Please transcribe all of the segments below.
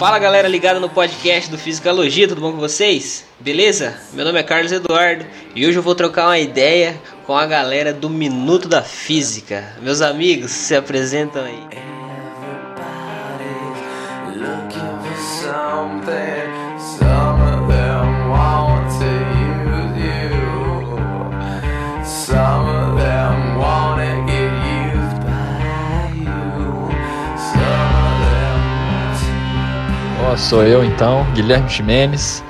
Fala galera ligada no podcast do Fisicalogia, tudo bom com vocês? Beleza? Meu nome é Carlos Eduardo e hoje eu vou trocar uma ideia com a galera do Minuto da Física. Meus amigos, se apresentam aí. Sou eu então, Guilherme Ximenes,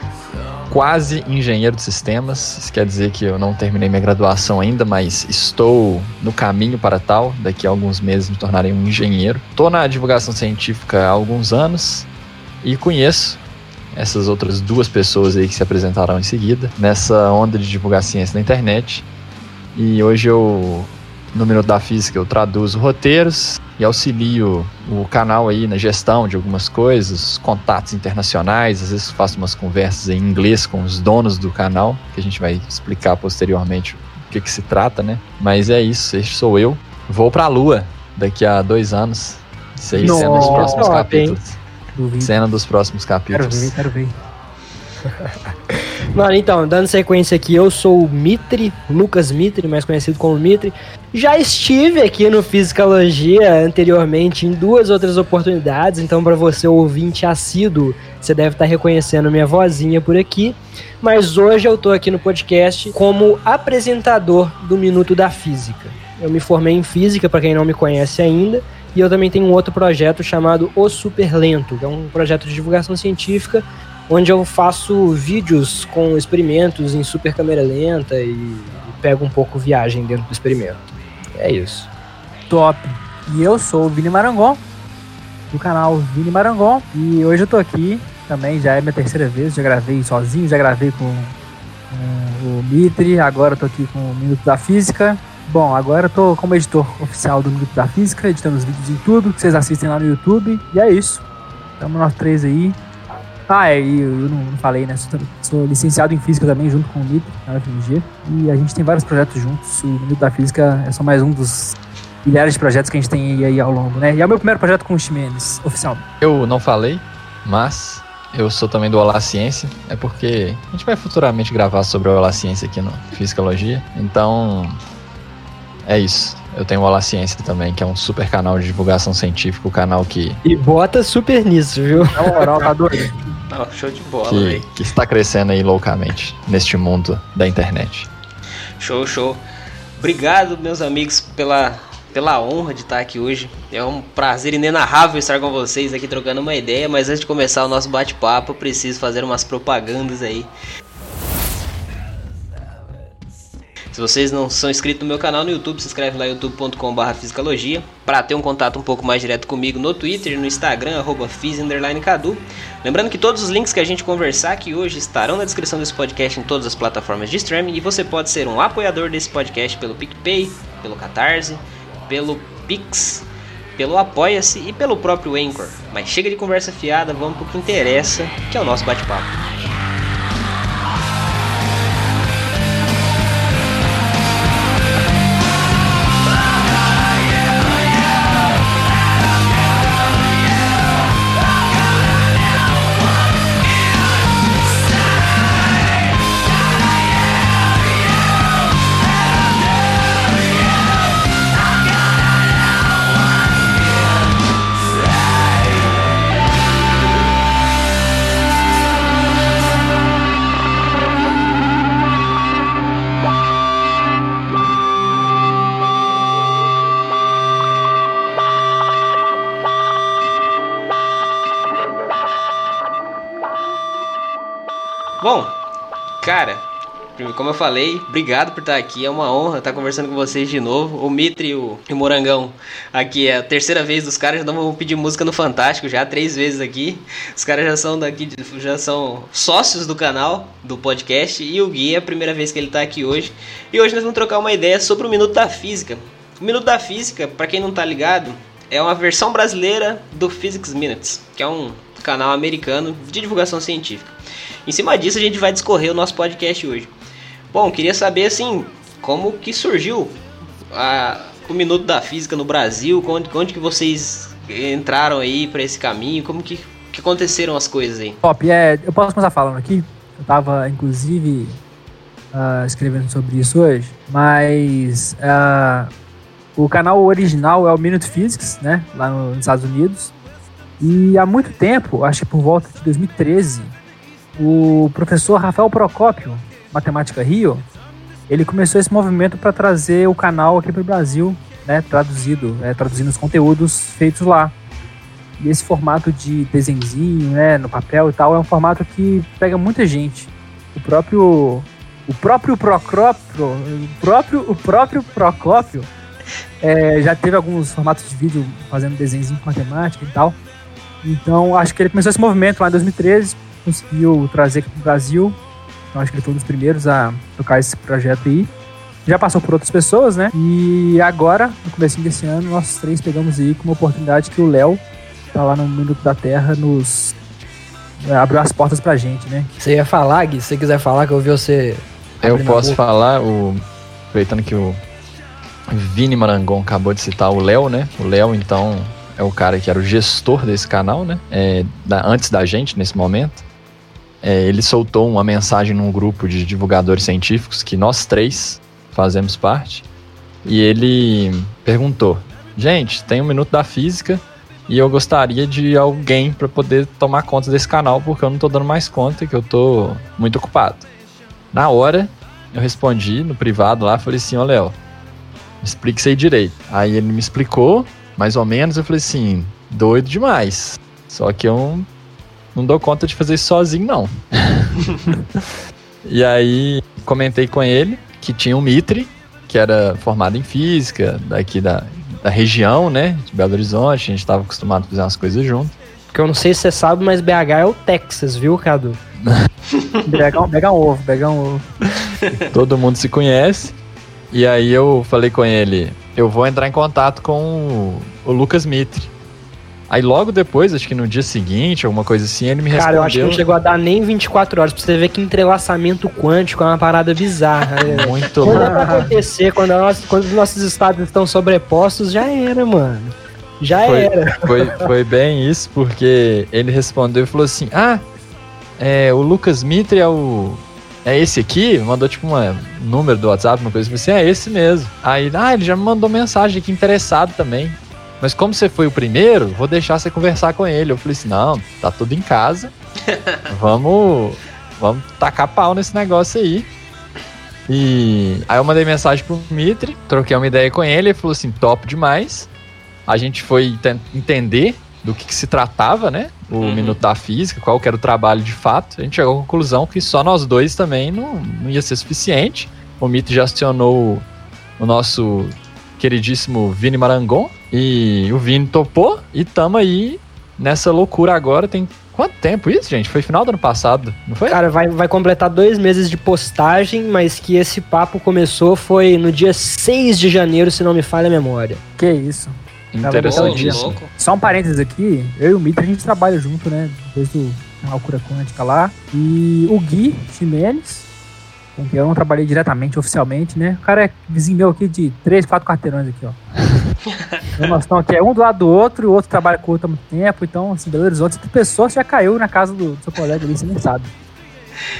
quase engenheiro de sistemas. Isso quer dizer que eu não terminei minha graduação ainda, mas estou no caminho para tal. Daqui a alguns meses me tornarei um engenheiro. Estou na divulgação científica há alguns anos e conheço essas outras duas pessoas aí que se apresentarão em seguida nessa onda de divulgar ciência na internet. E hoje eu, no Minuto da Física, eu traduzo roteiros, e auxilio o canal aí na gestão de algumas coisas, contatos internacionais, às vezes faço umas conversas em inglês com os donos do canal, que a gente vai explicar posteriormente o que, que se trata, né? Mas é isso, este sou eu. Vou para a Lua daqui a dois anos. Isso aí cena dos próximos capítulos. Cena dos próximos capítulos. Quero ver, quero ver. Mano, então, dando sequência aqui, eu sou o Mitre, Lucas Mitre, mais conhecido como Mitre. Já estive aqui no Fisicalogia anteriormente em duas outras oportunidades, então para você ouvinte assíduo, você deve estar tá reconhecendo minha vozinha por aqui. Mas hoje eu tô aqui no podcast como apresentador do Minuto da Física. Eu me formei em Física, para quem não me conhece ainda, e eu também tenho um outro projeto chamado O Super Lento, que é um projeto de divulgação científica onde eu faço vídeos com experimentos em super câmera lenta e, e pego um pouco viagem dentro do experimento. É isso. Top. E eu sou o Vini Marangon, do canal Vini Marangon, e hoje eu tô aqui também, já é minha terceira vez, já gravei sozinho, já gravei com, com o Mitri, agora eu tô aqui com o Minuto da Física. Bom, agora eu tô como editor oficial do Minuto da Física, editando os vídeos em tudo que vocês assistem lá no YouTube, e é isso. Estamos nós três aí, ah, é, e eu, eu não falei, né? Sou, sou, licenciado em Física também, junto com o Nito, na UFMG. E a gente tem vários projetos juntos. O Minuto da Física é só mais um dos milhares de projetos que a gente tem aí, aí ao longo, né? E é o meu primeiro projeto com o Ximenes, oficial. Eu não falei, mas eu sou também do Olá Ciência. É porque a gente vai futuramente gravar sobre o Olá Ciência aqui no Fisicologia. Então, é isso. Eu tenho o Olá Ciência também, que é um super canal de divulgação científica, o canal que. E bota super nisso, viu? Na moral, tá doido. Não, show de bola, que, que está crescendo aí loucamente neste mundo da internet. Show, show. Obrigado, meus amigos, pela, pela honra de estar aqui hoje. É um prazer inenarrável estar com vocês aqui trocando uma ideia, mas antes de começar o nosso bate-papo, preciso fazer umas propagandas aí. Se vocês não são inscritos no meu canal no YouTube, se inscreve lá youtube.com.br fisicalogia para ter um contato um pouco mais direto comigo no Twitter, no Instagram, arroba Cadu. Lembrando que todos os links que a gente conversar aqui hoje estarão na descrição desse podcast em todas as plataformas de streaming e você pode ser um apoiador desse podcast pelo PicPay, pelo Catarse, pelo Pix, pelo Apoia-se e pelo próprio Anchor. Mas chega de conversa fiada, vamos pro que interessa, que é o nosso bate-papo. Como eu falei, obrigado por estar aqui. É uma honra estar conversando com vocês de novo. O Mitre e o, Morangão aqui é a terceira vez dos caras. Já vão pedir música no Fantástico já três vezes aqui. Os caras já são daqui, já são sócios do canal, do podcast. E o Gui é a primeira vez que ele está aqui hoje. E hoje nós vamos trocar uma ideia sobre o Minuto da Física. O Minuto da Física, para quem não está ligado, é uma versão brasileira do Physics Minutes, que é um canal americano de divulgação científica. Em cima disso a gente vai discorrer o nosso podcast hoje. Bom, queria saber assim, como que surgiu a, o Minuto da Física no Brasil, onde, onde que vocês entraram aí para esse caminho, como que, que aconteceram as coisas aí? Top, é, eu posso começar falando aqui. Eu tava, inclusive, uh, escrevendo sobre isso hoje, mas uh, o canal original é o Minute Physics, né, lá nos Estados Unidos. E há muito tempo, acho que por volta de 2013, o professor Rafael Procópio, Matemática Rio, ele começou esse movimento para trazer o canal aqui para o Brasil, né, traduzido, é, traduzindo os conteúdos feitos lá. E esse formato de desenzinho, né, no papel e tal, é um formato que pega muita gente. O próprio o próprio Procópio, o próprio o próprio Procópio é, já teve alguns formatos de vídeo fazendo desenhos com matemática e tal. Então, acho que ele começou esse movimento lá em 2013, conseguiu trazer aqui para o Brasil. Então, acho que ele foi um dos primeiros a tocar esse projeto aí. Já passou por outras pessoas, né? E agora, no começo desse ano, nós três pegamos aí com uma oportunidade que o Léo, tá lá no Minuto da Terra, nos é, abriu as portas pra gente, né? Você ia falar, Gui? Se você quiser falar, que eu ouvi você. Eu posso falar, o... aproveitando que o Vini Marangon acabou de citar o Léo, né? O Léo, então, é o cara que era o gestor desse canal, né? É, da, antes da gente, nesse momento. É, ele soltou uma mensagem num grupo de divulgadores científicos que nós três fazemos parte. E ele perguntou: Gente, tem um minuto da física e eu gostaria de alguém para poder tomar conta desse canal porque eu não tô dando mais conta que eu tô muito ocupado. Na hora, eu respondi no privado lá, falei assim: Ô Léo, me explique isso aí direito. Aí ele me explicou, mais ou menos, eu falei assim: doido demais. Só que eu não, dou conta de fazer isso sozinho, não. e aí comentei com ele que tinha um Mitre, que era formado em física, daqui da, da região, né? De Belo Horizonte, a gente estava acostumado a fazer umas coisas junto. Porque eu não sei se você sabe, mas BH é o Texas, viu, Cadu? BH, BH é um ovo, BH é um ovo. Todo mundo se conhece. E aí eu falei com ele, eu vou entrar em contato com o, o Lucas Mitre. Aí logo depois, acho que no dia seguinte, alguma coisa assim, ele me Cara, respondeu. eu acho que não chegou a dar nem 24 horas pra você ver que entrelaçamento quântico é uma parada bizarra. né? Muito Quando louco. vai acontecer, quando, nós, quando os nossos estados estão sobrepostos, já era, mano. Já Foi, era. foi, foi bem isso, porque ele respondeu e falou assim: Ah, é, o Lucas Mitre é o. É esse aqui? Mandou tipo um número do WhatsApp, uma coisa assim, é esse mesmo. Aí, ah, ele já me mandou mensagem aqui interessado também. Mas como você foi o primeiro, vou deixar você conversar com ele. Eu falei assim: não, tá tudo em casa. vamos, vamos tacar pau nesse negócio aí. E aí eu mandei mensagem pro Mitre, troquei uma ideia com ele, ele falou assim: top demais. A gente foi ten- entender do que, que se tratava, né? O Uhum. Minuto da Física, qual que era o trabalho de fato. A gente chegou à conclusão que só nós dois também não, não ia ser suficiente. O Mitre já acionou o nosso queridíssimo Vini Marangon e o Vini topou e tamo aí nessa loucura agora. Tem quanto tempo isso, gente? Foi final do ano passado, não foi? Cara, vai, vai completar dois meses de postagem, mas que esse papo começou foi no dia 6 de janeiro, se não me falha a memória. Que isso. Interessantíssimo. louco. Só um parênteses aqui, eu e o Mitra a gente trabalha junto, né? Desde o canal Cura Quântica lá. E o Gui Ximenes, eu não trabalhei diretamente, oficialmente, né? O cara é vizinho meu aqui de três, quatro quarteirões aqui, ó. então nós estamos aqui, é um do lado do outro, e o outro trabalha com o outro há muito tempo. Então, assim, Belo Horizonte, essa pessoa já caiu na casa do, do seu colega ali, você nem sabe.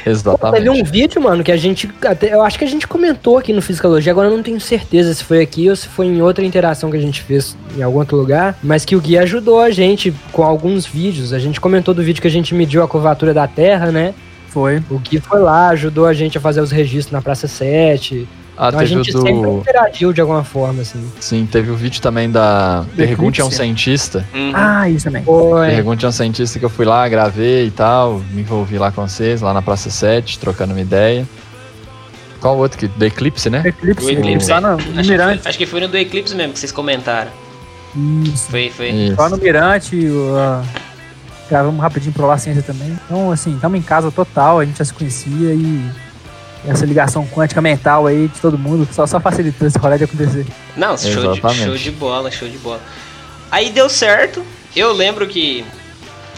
Exatamente. Teve um vídeo, mano, que a gente. Até, eu acho que a gente comentou aqui no Fisicalogia, agora eu não tenho certeza se foi aqui ou se foi em outra interação que a gente fez em algum outro lugar. Mas que o Gui ajudou a gente com alguns vídeos. A gente comentou do vídeo que a gente mediu a curvatura da Terra, né? Foi. O Gui foi lá, ajudou a gente a fazer os registros na Praça 7. Ah, Então a o gente sempre do. interagiu de alguma forma, assim. Sim, teve o vídeo também da Pergunte a um. Cientista. Uhum. Ah, isso também. Foi. Pergunte a um Cientista que eu fui lá, gravei e tal, me envolvi lá com vocês, lá na Praça 7, trocando uma ideia. Qual outro que? Do Eclipse, né? Eclipse, O Eclipse, lá no, no Acho que, Mirante. foi, acho que foi no do Eclipse mesmo que vocês comentaram. Isso. Foi, foi. Isso. Lá no Mirante, uh, gravamos rapidinho pro La Ciência também. Então, assim, estamos em casa total, a gente já se conhecia e essa ligação quântica mental aí de todo mundo só, só facilitou esse rolê de acontecer. Não, show de, show de bola, show de bola. Aí deu certo. Eu lembro que,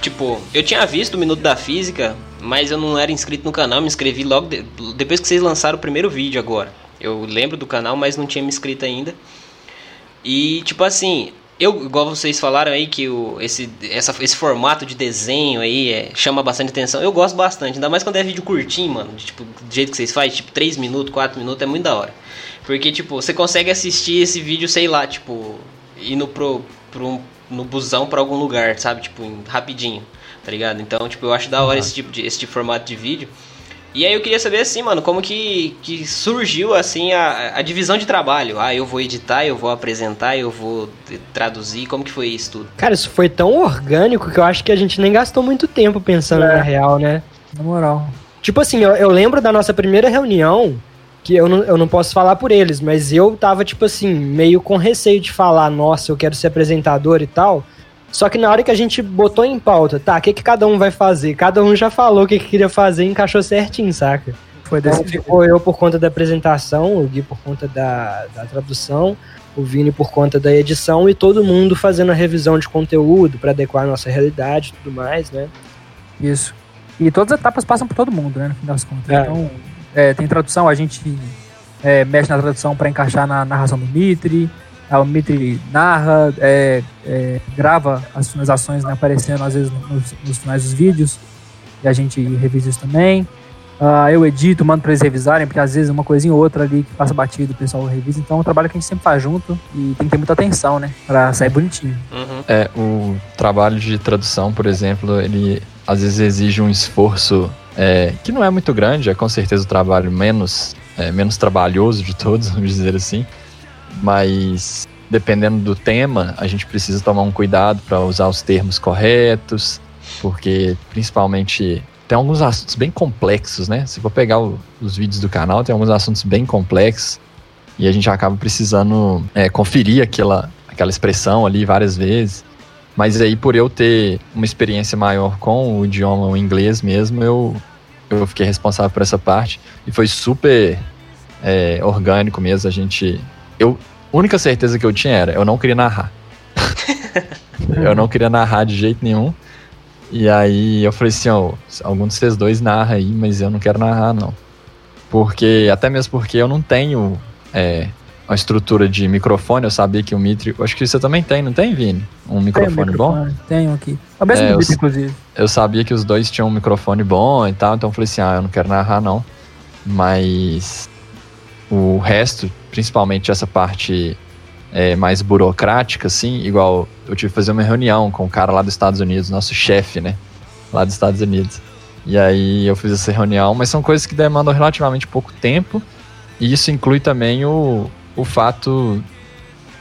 tipo, eu tinha visto o Minuto da Física, mas eu não era inscrito no canal, me inscrevi logo de- depois que vocês lançaram o primeiro vídeo agora. Eu lembro do canal, mas não tinha me inscrito ainda. E, tipo assim, eu, igual vocês falaram aí, que o, esse, essa, esse formato de desenho aí é, chama bastante atenção. Eu gosto bastante, ainda mais quando é vídeo curtinho, mano. De, tipo, do jeito que vocês fazem, tipo, 3 minutos, 4 minutos, é muito da hora. Porque, tipo, você consegue assistir esse vídeo, sei lá, tipo, indo pro, pro, no busão pra algum lugar, sabe? Tipo, rapidinho, tá ligado? Então, tipo, eu acho da hora esse tipo de, esse tipo de formato de vídeo. E aí eu queria saber assim, mano, como que, que surgiu assim a, a divisão de trabalho? Ah, eu vou editar, eu vou apresentar, eu vou traduzir, como que foi isso tudo? Cara, isso foi tão orgânico que eu acho que a gente nem gastou muito tempo pensando É. na real, né? Na moral. Tipo assim, eu, eu lembro da nossa primeira reunião, que eu não, eu não posso falar por eles, mas eu tava, tipo assim, meio com receio de falar, nossa, eu quero ser apresentador e tal. Só que na hora que a gente botou em pauta, tá, o que, que cada um vai fazer? Cada um já falou o que, que queria fazer e encaixou certinho, saca? Foi desse Então ficou eu por conta da apresentação, o Gui por conta da, da tradução, o Vini por conta da edição e todo mundo fazendo a revisão de conteúdo para adequar a nossa realidade e tudo mais, né? Isso. E todas as etapas passam por todo mundo, né? No fim das contas. É. Então, é, tem tradução, a gente é, mexe na tradução para encaixar na narração do Mitri. Mitri narra, é, é, grava as finalizações né, aparecendo às vezes nos, nos finais dos vídeos. E a gente revisa isso também. Ah, eu edito, mando para eles revisarem, porque às vezes uma coisinha ou outra ali que passa batido, o pessoal revisa. Então é um trabalho que a gente sempre faz junto e tem que ter muita atenção, né? Pra sair bonitinho. Uhum. É, o trabalho de tradução, por exemplo, ele às vezes exige um esforço é, que não é muito grande, é com certeza o trabalho menos, é, menos trabalhoso de todos, vamos dizer assim. Mas dependendo do tema, a gente precisa tomar um cuidado para usar os termos corretos, porque principalmente tem alguns assuntos bem complexos, né? Se for pegar o- os vídeos do canal, tem alguns assuntos bem complexos e a gente acaba precisando é, conferir aquela, aquela expressão ali várias vezes. Mas aí, por eu ter uma experiência maior com o idioma o inglês mesmo, eu, eu fiquei responsável por essa parte. E foi super é, orgânico mesmo. A gente. Eu, a única certeza que eu tinha era: eu não queria narrar. eu não queria narrar de jeito nenhum. E aí eu falei assim: ó, algum de vocês dois narra aí, mas eu não quero narrar, não. Porque, até mesmo porque eu não tenho é, uma estrutura de microfone, eu sabia que o Mitri. Acho que você também tem, não tem, Vini? Um microfone bom? Tenho aqui. É o mesmo É, eu inclusive. Eu sabia que os dois tinham um microfone bom e tal, então eu falei assim: ah, eu não quero narrar, não. Mas o resto, principalmente essa parte é, mais burocrática, assim, igual eu tive que fazer uma reunião com o cara lá dos Estados Unidos, nosso chefe, né? Lá dos Estados Unidos. E aí eu fiz essa reunião, mas são coisas que demandam relativamente pouco tempo. E isso inclui também o, o fato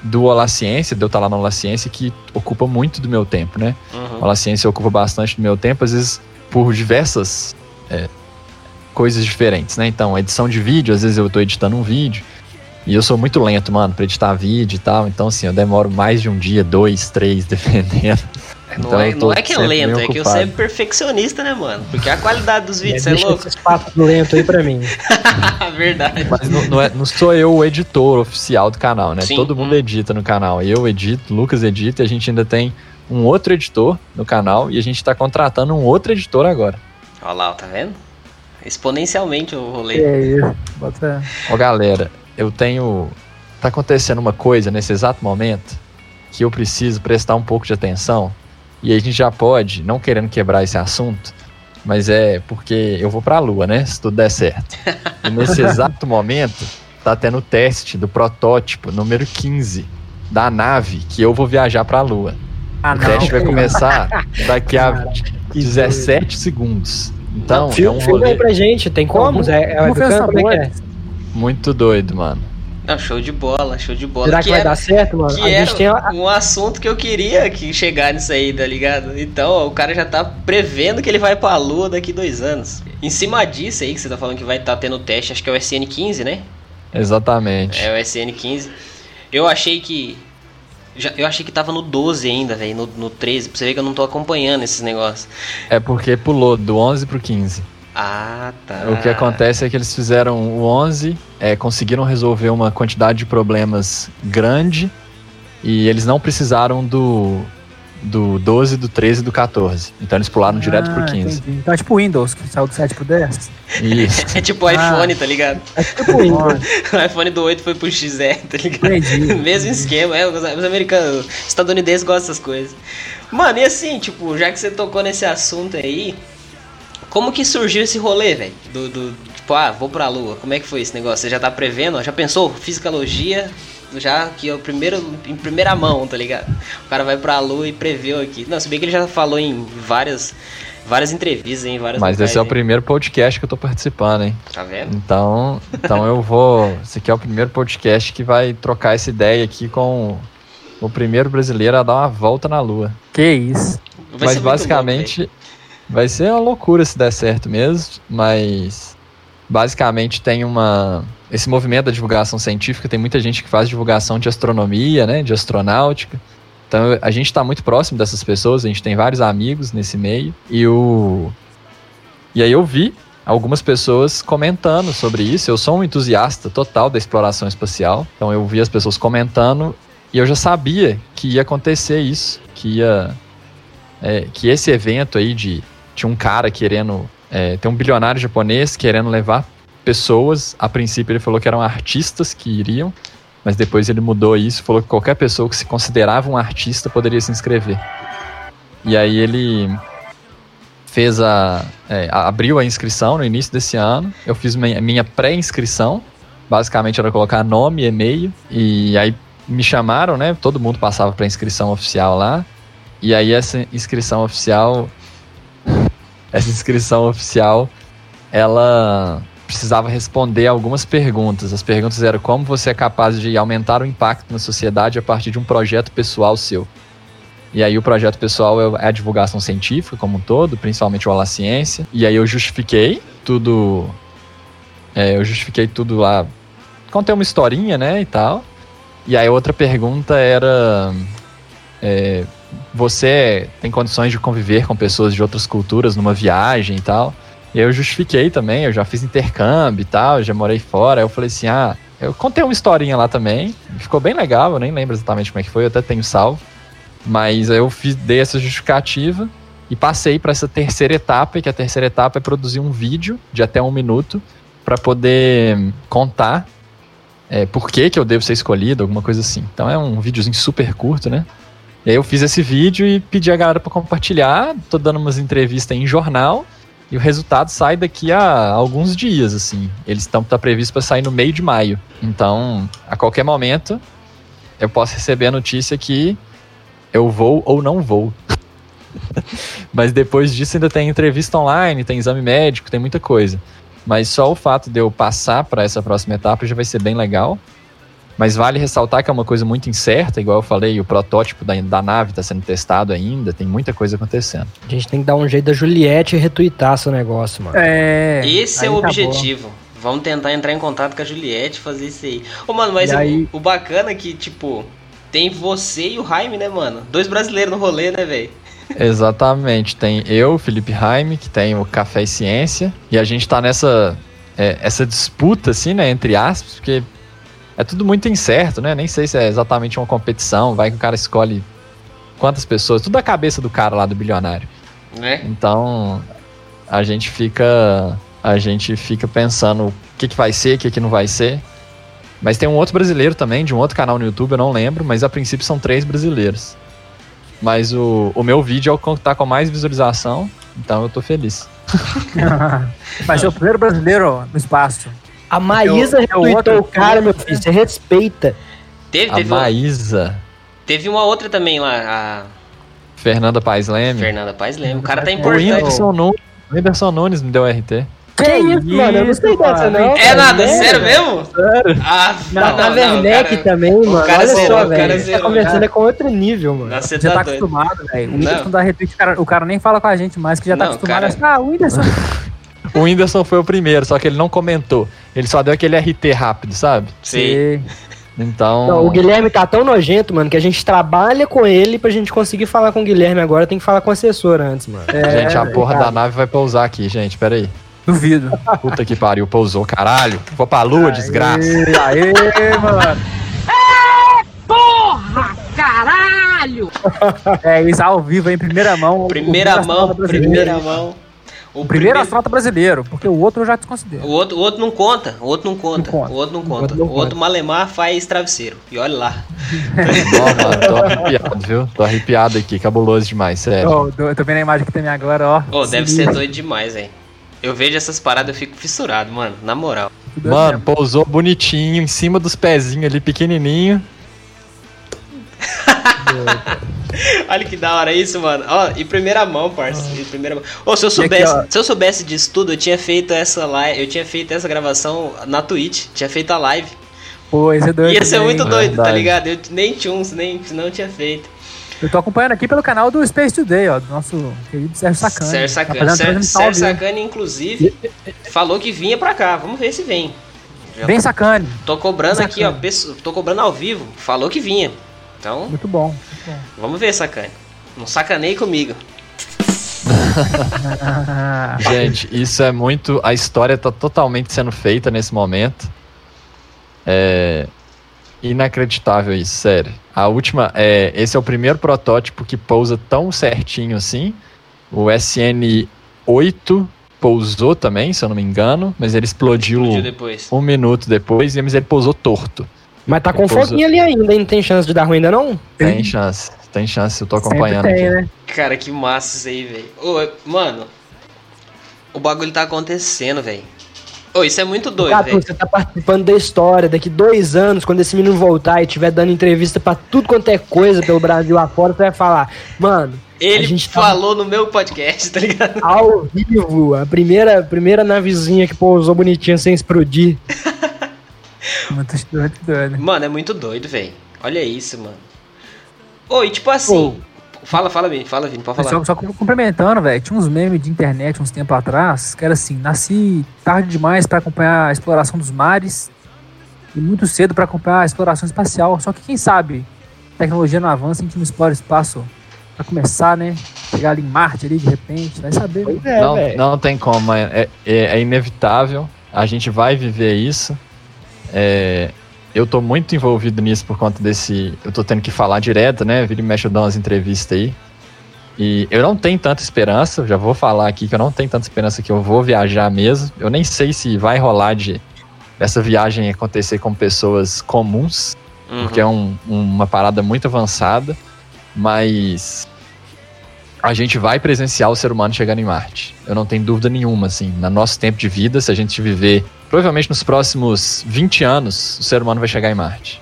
do Olá Ciência, de eu estar lá no Olá Ciência, que ocupa muito do meu tempo, né? Uhum. Olá Ciência ocupa bastante do meu tempo, às vezes por diversas é, coisas diferentes, né? Então, edição de vídeo, às vezes eu tô editando um vídeo e eu sou muito lento, mano, pra editar vídeo e tal. Então, assim, eu demoro mais de um dia, dois, três, dependendo. Não, Então, é, eu não é que é lento, é que ocupado. é perfeccionista, né, mano? Porque a qualidade dos vídeos, você é deixa louco? esses papos lentos aí pra mim. Verdade. Mas não, não é- não sou eu o editor oficial do canal, né? Sim. Todo mundo Hum. edita no canal. Eu edito, Lucas edita e a gente ainda tem um outro editor no canal e a gente tá contratando um outro editor agora. Olha lá, tá vendo? Exponencialmente o rolê. É isso. Bota... Ó, galera, eu tenho. Tá acontecendo uma coisa nesse exato momento que eu preciso prestar um pouco de atenção. E aí a gente já pode, não querendo quebrar esse assunto, mas é porque eu vou pra lua, né? Se tudo der certo. E nesse exato momento, tá tendo o teste do protótipo número 15 da nave que eu vou viajar pra lua. Ah, o não. teste vai começar daqui a 17 segundos. Então, é Filma um filma aí rolê pra gente, tem como? Vamos- É, é vamos ver webcam, essa como é que é? Muito doido, mano. Não, show de bola, show de bola. Será que, que vai era, dar certo, mano? que A gente tem era a, um assunto que eu queria que chegar nisso aí, tá ligado? Então, ó, o cara já tá prevendo que ele vai pra lua daqui dois anos. Em cima disso aí que você tá falando que vai estar tendo teste, acho que é o SN15, né? Exatamente. É o SN15. Eu achei que. já- eu achei que tava no 12 ainda, velho, no, no 13. Pra você ver que eu não tô acompanhando esses negócios. É porque pulou do 11 pro 15. Ah, tá. O que acontece é que eles fizeram o 11, é, conseguiram resolver uma quantidade de problemas grande e eles não precisaram do, do 12, do 13 e do 14. Então eles pularam direto pro Ah, 15. entendi. Então é tipo Windows, que saiu do 7 pro 10. Isso. É tipo o Ah. iPhone, tá ligado? É tipo o Windows. O iPhone do 8 foi pro XR, tá ligado? Entendi. Mesmo esquema, é, os, os americanos, os estadunidenses gostam dessas coisas. Mano, e assim, tipo, já que você tocou nesse assunto aí, como que surgiu esse rolê, velho? Do, do, tipo, ah, vou pra lua, como é que foi esse negócio? Você já tá prevendo? Já pensou? Fisicalogia, já que é o primeiro, em primeira mão, tá ligado? O cara vai pra lua e preveu aqui. Não, se bem que ele já falou em várias, várias entrevistas, em várias Mas esse é o hein? primeiro podcast que eu tô participando, hein? Tá vendo? Então, então eu vou. Esse aqui é o primeiro podcast que vai trocar essa ideia aqui com o primeiro brasileiro a dar uma volta na Lua. Que isso. Vai mas basicamente vai ser uma loucura se der certo mesmo, mas basicamente tem uma esse movimento da divulgação científica, tem muita gente que faz divulgação de astronomia, né, de astronáutica. Então a gente está muito próximo dessas pessoas, a gente tem vários amigos nesse meio e o e aí eu vi algumas pessoas comentando sobre isso. Eu sou um entusiasta total da exploração espacial, então eu vi as pessoas comentando e eu já sabia que ia acontecer isso, que ia é, que esse evento aí de tinha um cara querendo é, tem um bilionário japonês querendo levar pessoas. A princípio ele falou que eram artistas que iriam, mas depois ele mudou isso, falou que qualquer pessoa que se considerava um artista poderia se inscrever. E aí ele fez a, é, abriu a inscrição no início desse ano. Eu fiz minha pré-inscrição. Basicamente era colocar nome, e-mail e aí me chamaram, né? Todo mundo passava para inscrição oficial lá. E aí essa inscrição oficial essa inscrição oficial ela precisava responder algumas perguntas. As perguntas eram como você é capaz de aumentar o impacto na sociedade a partir de um projeto pessoal seu. E aí o projeto pessoal é a divulgação científica como um todo, principalmente o Olá Ciência. E aí eu justifiquei tudo. é, eu justifiquei tudo lá. Contei uma historinha, né, e tal. E aí outra pergunta era. é, você tem condições de conviver com pessoas de outras culturas numa viagem e tal? E eu justifiquei também, eu já fiz intercâmbio e tal, já morei fora. Aí eu falei assim, ah, eu contei uma historinha lá também, ficou bem legal, eu nem lembro exatamente como é que foi, eu até tenho salvo. Mas eu fiz, dei essa justificativa e passei para essa terceira etapa, que a terceira etapa é produzir um vídeo de até um minuto para poder contar é, por que, que eu devo ser escolhido, alguma coisa assim. Então é um videozinho super curto, né? E aí eu fiz esse vídeo e pedi a galera para compartilhar. Tô dando umas entrevistas em jornal e o resultado sai daqui a alguns dias, assim. Eles estão tá previsto para sair no meio de maio. Então, a qualquer momento eu posso receber a notícia que eu vou ou não vou. Mas depois disso ainda tem entrevista online, tem exame médico, tem muita coisa. Mas só o fato de eu passar para essa próxima etapa já vai ser bem legal. Mas vale ressaltar que é uma coisa muito incerta, igual eu falei, o protótipo da, da nave está sendo testado ainda, tem muita coisa acontecendo. A gente tem que dar um jeito da Juliette e retweetar seu negócio, mano. É. Esse é o tá objetivo. Vamos tentar entrar em contato com a Juliette e fazer isso aí. Ô, mano, mas o, aí- o bacana é que, tipo, tem você e o Jaime, né, mano? Dois brasileiros no rolê, né, velho? Exatamente, tem eu, Felipe Raime, que tem o Café e Ciência, e a gente tá nessa é, essa disputa, assim, né, entre aspas, porque é tudo muito incerto, né? Nem sei se é exatamente uma competição, vai que o cara escolhe quantas pessoas, tudo da cabeça do cara lá do bilionário. Né? Então, a gente fica a gente fica pensando o que, que vai ser, o que, que não vai ser. Mas tem um outro brasileiro também, de um outro canal no YouTube, eu não lembro, mas a princípio são três brasileiros. Mas o, o meu vídeo é o que tá com mais visualização, então eu tô feliz. Mas é o primeiro brasileiro no espaço. A Maísa É o- é o retweetou outro- o cara, meu filho. Você respeita. Teve, A teve, uma, Maísa, teve uma outra também lá, Fernanda a Paes Leme, Fernanda Paz lembra. O cara tá O o importante. Whindersson Nunes, o Whindersson Nunes me deu RT. Que isso, mano? Eu não sei dessa, mano? não. É nada, Sério? sério mesmo? Sério? Ah, Na, não, na não, Werneck cara- também, mano. cara Olha zerou, só, o cara velho. Você tá conversando cara. é com outro nível, mano. Nossa, você Já tá tá acostumado, velho. O Não. Whindersson dá retweet, o cara, o cara nem fala com a gente mais, que já tá Não, acostumado. cara- ah, o Whindersson. O Whindersson foi o primeiro, só que ele não comentou. Ele só deu aquele RT rápido, sabe? Sim. Então. Não, o Guilherme tá tão nojento, mano, que a gente trabalha com ele pra gente conseguir falar com o Guilherme agora. Tem que falar com o assessor antes, mano. Gente, a É, porra cara. da nave vai pousar aqui, gente. Pera aí. Duvido. Puta que pariu, pousou, caralho. Vou pra lua, desgraça. Aê, aê, mano. caralho! É, isso ao vivo, em primeira mão. Primeira mão, primeira mão. O primeiro astronauta brasileiro, porque o outro eu já desconsidero. O outro, o outro não conta, o outro não conta, Não conta. o outro não O conta. outro não O outro Malemar faz travesseiro. E olha lá. Ó, mano, tô arrepiado, viu? Tô arrepiado aqui, cabuloso demais, sério. Ó, tô- eu tô vendo a imagem que tem agora, ó. Ô, deve ser doido demais, hein. Eu vejo essas paradas, eu fico fissurado, mano, na moral. Mano, pousou bonitinho, em cima dos pezinhos ali, pequenininho. Olha que da hora isso, mano. Ó, em primeira mão, parça. Em primeira mão. Ô, se eu aqui, soubesse, ó. se eu soubesse disso tudo, eu tinha feito essa live, eu tinha feito essa gravação na Twitch, tinha feito a live. Pô, é doido. Ia ser também. muito doido, tá Verdade. ligado? Eu nem tinha uns, nem não tinha feito. Eu tô acompanhando aqui pelo canal do Space Today, ó, do nosso querido Sérgio Sacani. Sérgio Tá Sacani, fazendo Sérgio, Sérgio vivo. Sacani, inclusive, falou que vinha pra cá. Vamos ver se vem. Já Bem Sacani. Tô cobrando Bem aqui, ó. sacana. pesso- Tô cobrando ao vivo. Falou que vinha. Então, Muito bom. Muito bom. vamos ver, Sacani. Não sacaneie comigo. Gente, isso é muito. A história tá totalmente sendo feita nesse momento. É. Inacreditável isso, sério. A última. É, esse é o primeiro protótipo que pousa tão certinho assim. O SN8 pousou também, se eu não me engano, mas ele explodiu Explodiu depois. um minuto depois, mas ele pousou torto. Mas tá com Pousa- foguinho ali ainda, hein? Não tem chance de dar ruim ainda não? Tem chance, tem chance, eu tô acompanhando tem, aqui. né? Cara, que massa isso aí, velho. Ô, mano. O bagulho tá acontecendo, velho. Ô, isso é muito doido, Gato, velho. você tá participando da história. Daqui dois anos, quando esse menino voltar e estiver dando entrevista pra tudo quanto é coisa pelo Brasil afora, você vai falar, mano, a Ele gente tá- falou no meu podcast, tá ligado? ao vivo, a primeira, primeira navezinha que pousou bonitinha sem explodir. Muito, muito doido. Mano, é muito doido, velho. Olha isso, mano. E tipo assim. Fala, fala, Vini, fala, Vini, pode falar. Só, só complementando, velho, tinha uns memes de internet uns tempos atrás, que era assim, nasci tarde demais pra acompanhar a exploração dos mares e muito cedo pra acompanhar a exploração espacial. Só que quem sabe, tecnologia não avança, a gente não explora o espaço pra começar, né? Chegar ali em Marte ali de repente, vai saber. Pois é, não, não tem como, é, é, é inevitável. A gente vai viver isso. É, eu tô muito envolvido nisso por conta desse. Eu tô tendo que falar direto, né? Vira e mexe, eu dou umas entrevistas aí. E eu não tenho tanta esperança, já vou falar aqui que eu não tenho tanta esperança que eu vou viajar mesmo. Eu nem sei se vai rolar de essa viagem acontecer com pessoas comuns, Uhum. porque é um- uma parada muito avançada, mas a gente vai presenciar o ser humano chegando em Marte. Eu não tenho dúvida nenhuma, assim, no nosso tempo de vida, se a gente viver, provavelmente nos próximos 20 anos, o ser humano vai chegar em Marte.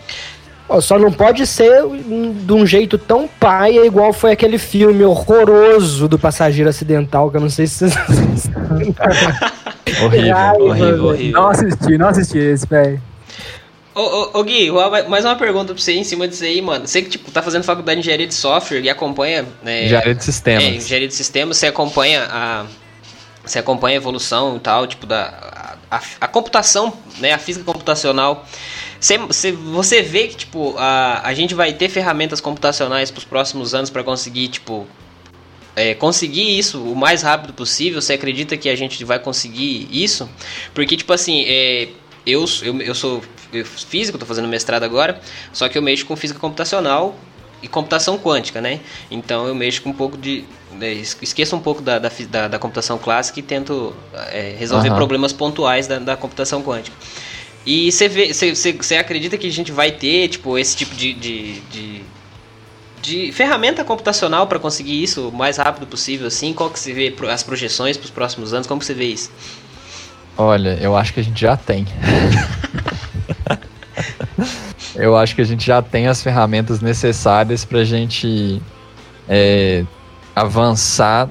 Só não pode ser de um jeito tão paia igual foi aquele filme horroroso do passageiro acidental, que eu não sei se vocês. Horrível. Ai, Horrível, horrível. Não assisti, não assisti esse, velho. Ô, ô, ô, Gui, mais uma pergunta pra você em cima disso aí, mano. Você que, tipo, tá fazendo faculdade de engenharia de software e acompanha. Né, Engenharia de É, sistemas. engenharia de sistemas, você acompanha a. Você acompanha a evolução e tal, tipo, da. A, a- computação, né? A física computacional. Você, você, vê que, tipo, a, a gente vai ter ferramentas computacionais pros próximos anos pra conseguir, tipo. é, conseguir isso o mais rápido possível. Você acredita que a gente vai conseguir isso? Porque, tipo assim, é, eu, eu, eu sou físico, tô fazendo mestrado agora, só que eu mexo com física computacional e computação quântica, né? Então eu mexo com um pouco de. né, es- Esqueço um pouco da, da, da- computação clássica e tento é, resolver Aham. problemas pontuais da, da computação quântica. E você vê, você- acredita que a gente vai ter, tipo, esse tipo de. de, de, de ferramenta computacional para conseguir isso o mais rápido possível, assim? Qual que você vê as projeções para os próximos anos? Como você vê isso? Olha, eu acho que a gente já tem. eu acho que a gente já tem as ferramentas necessárias pra gente é, avançar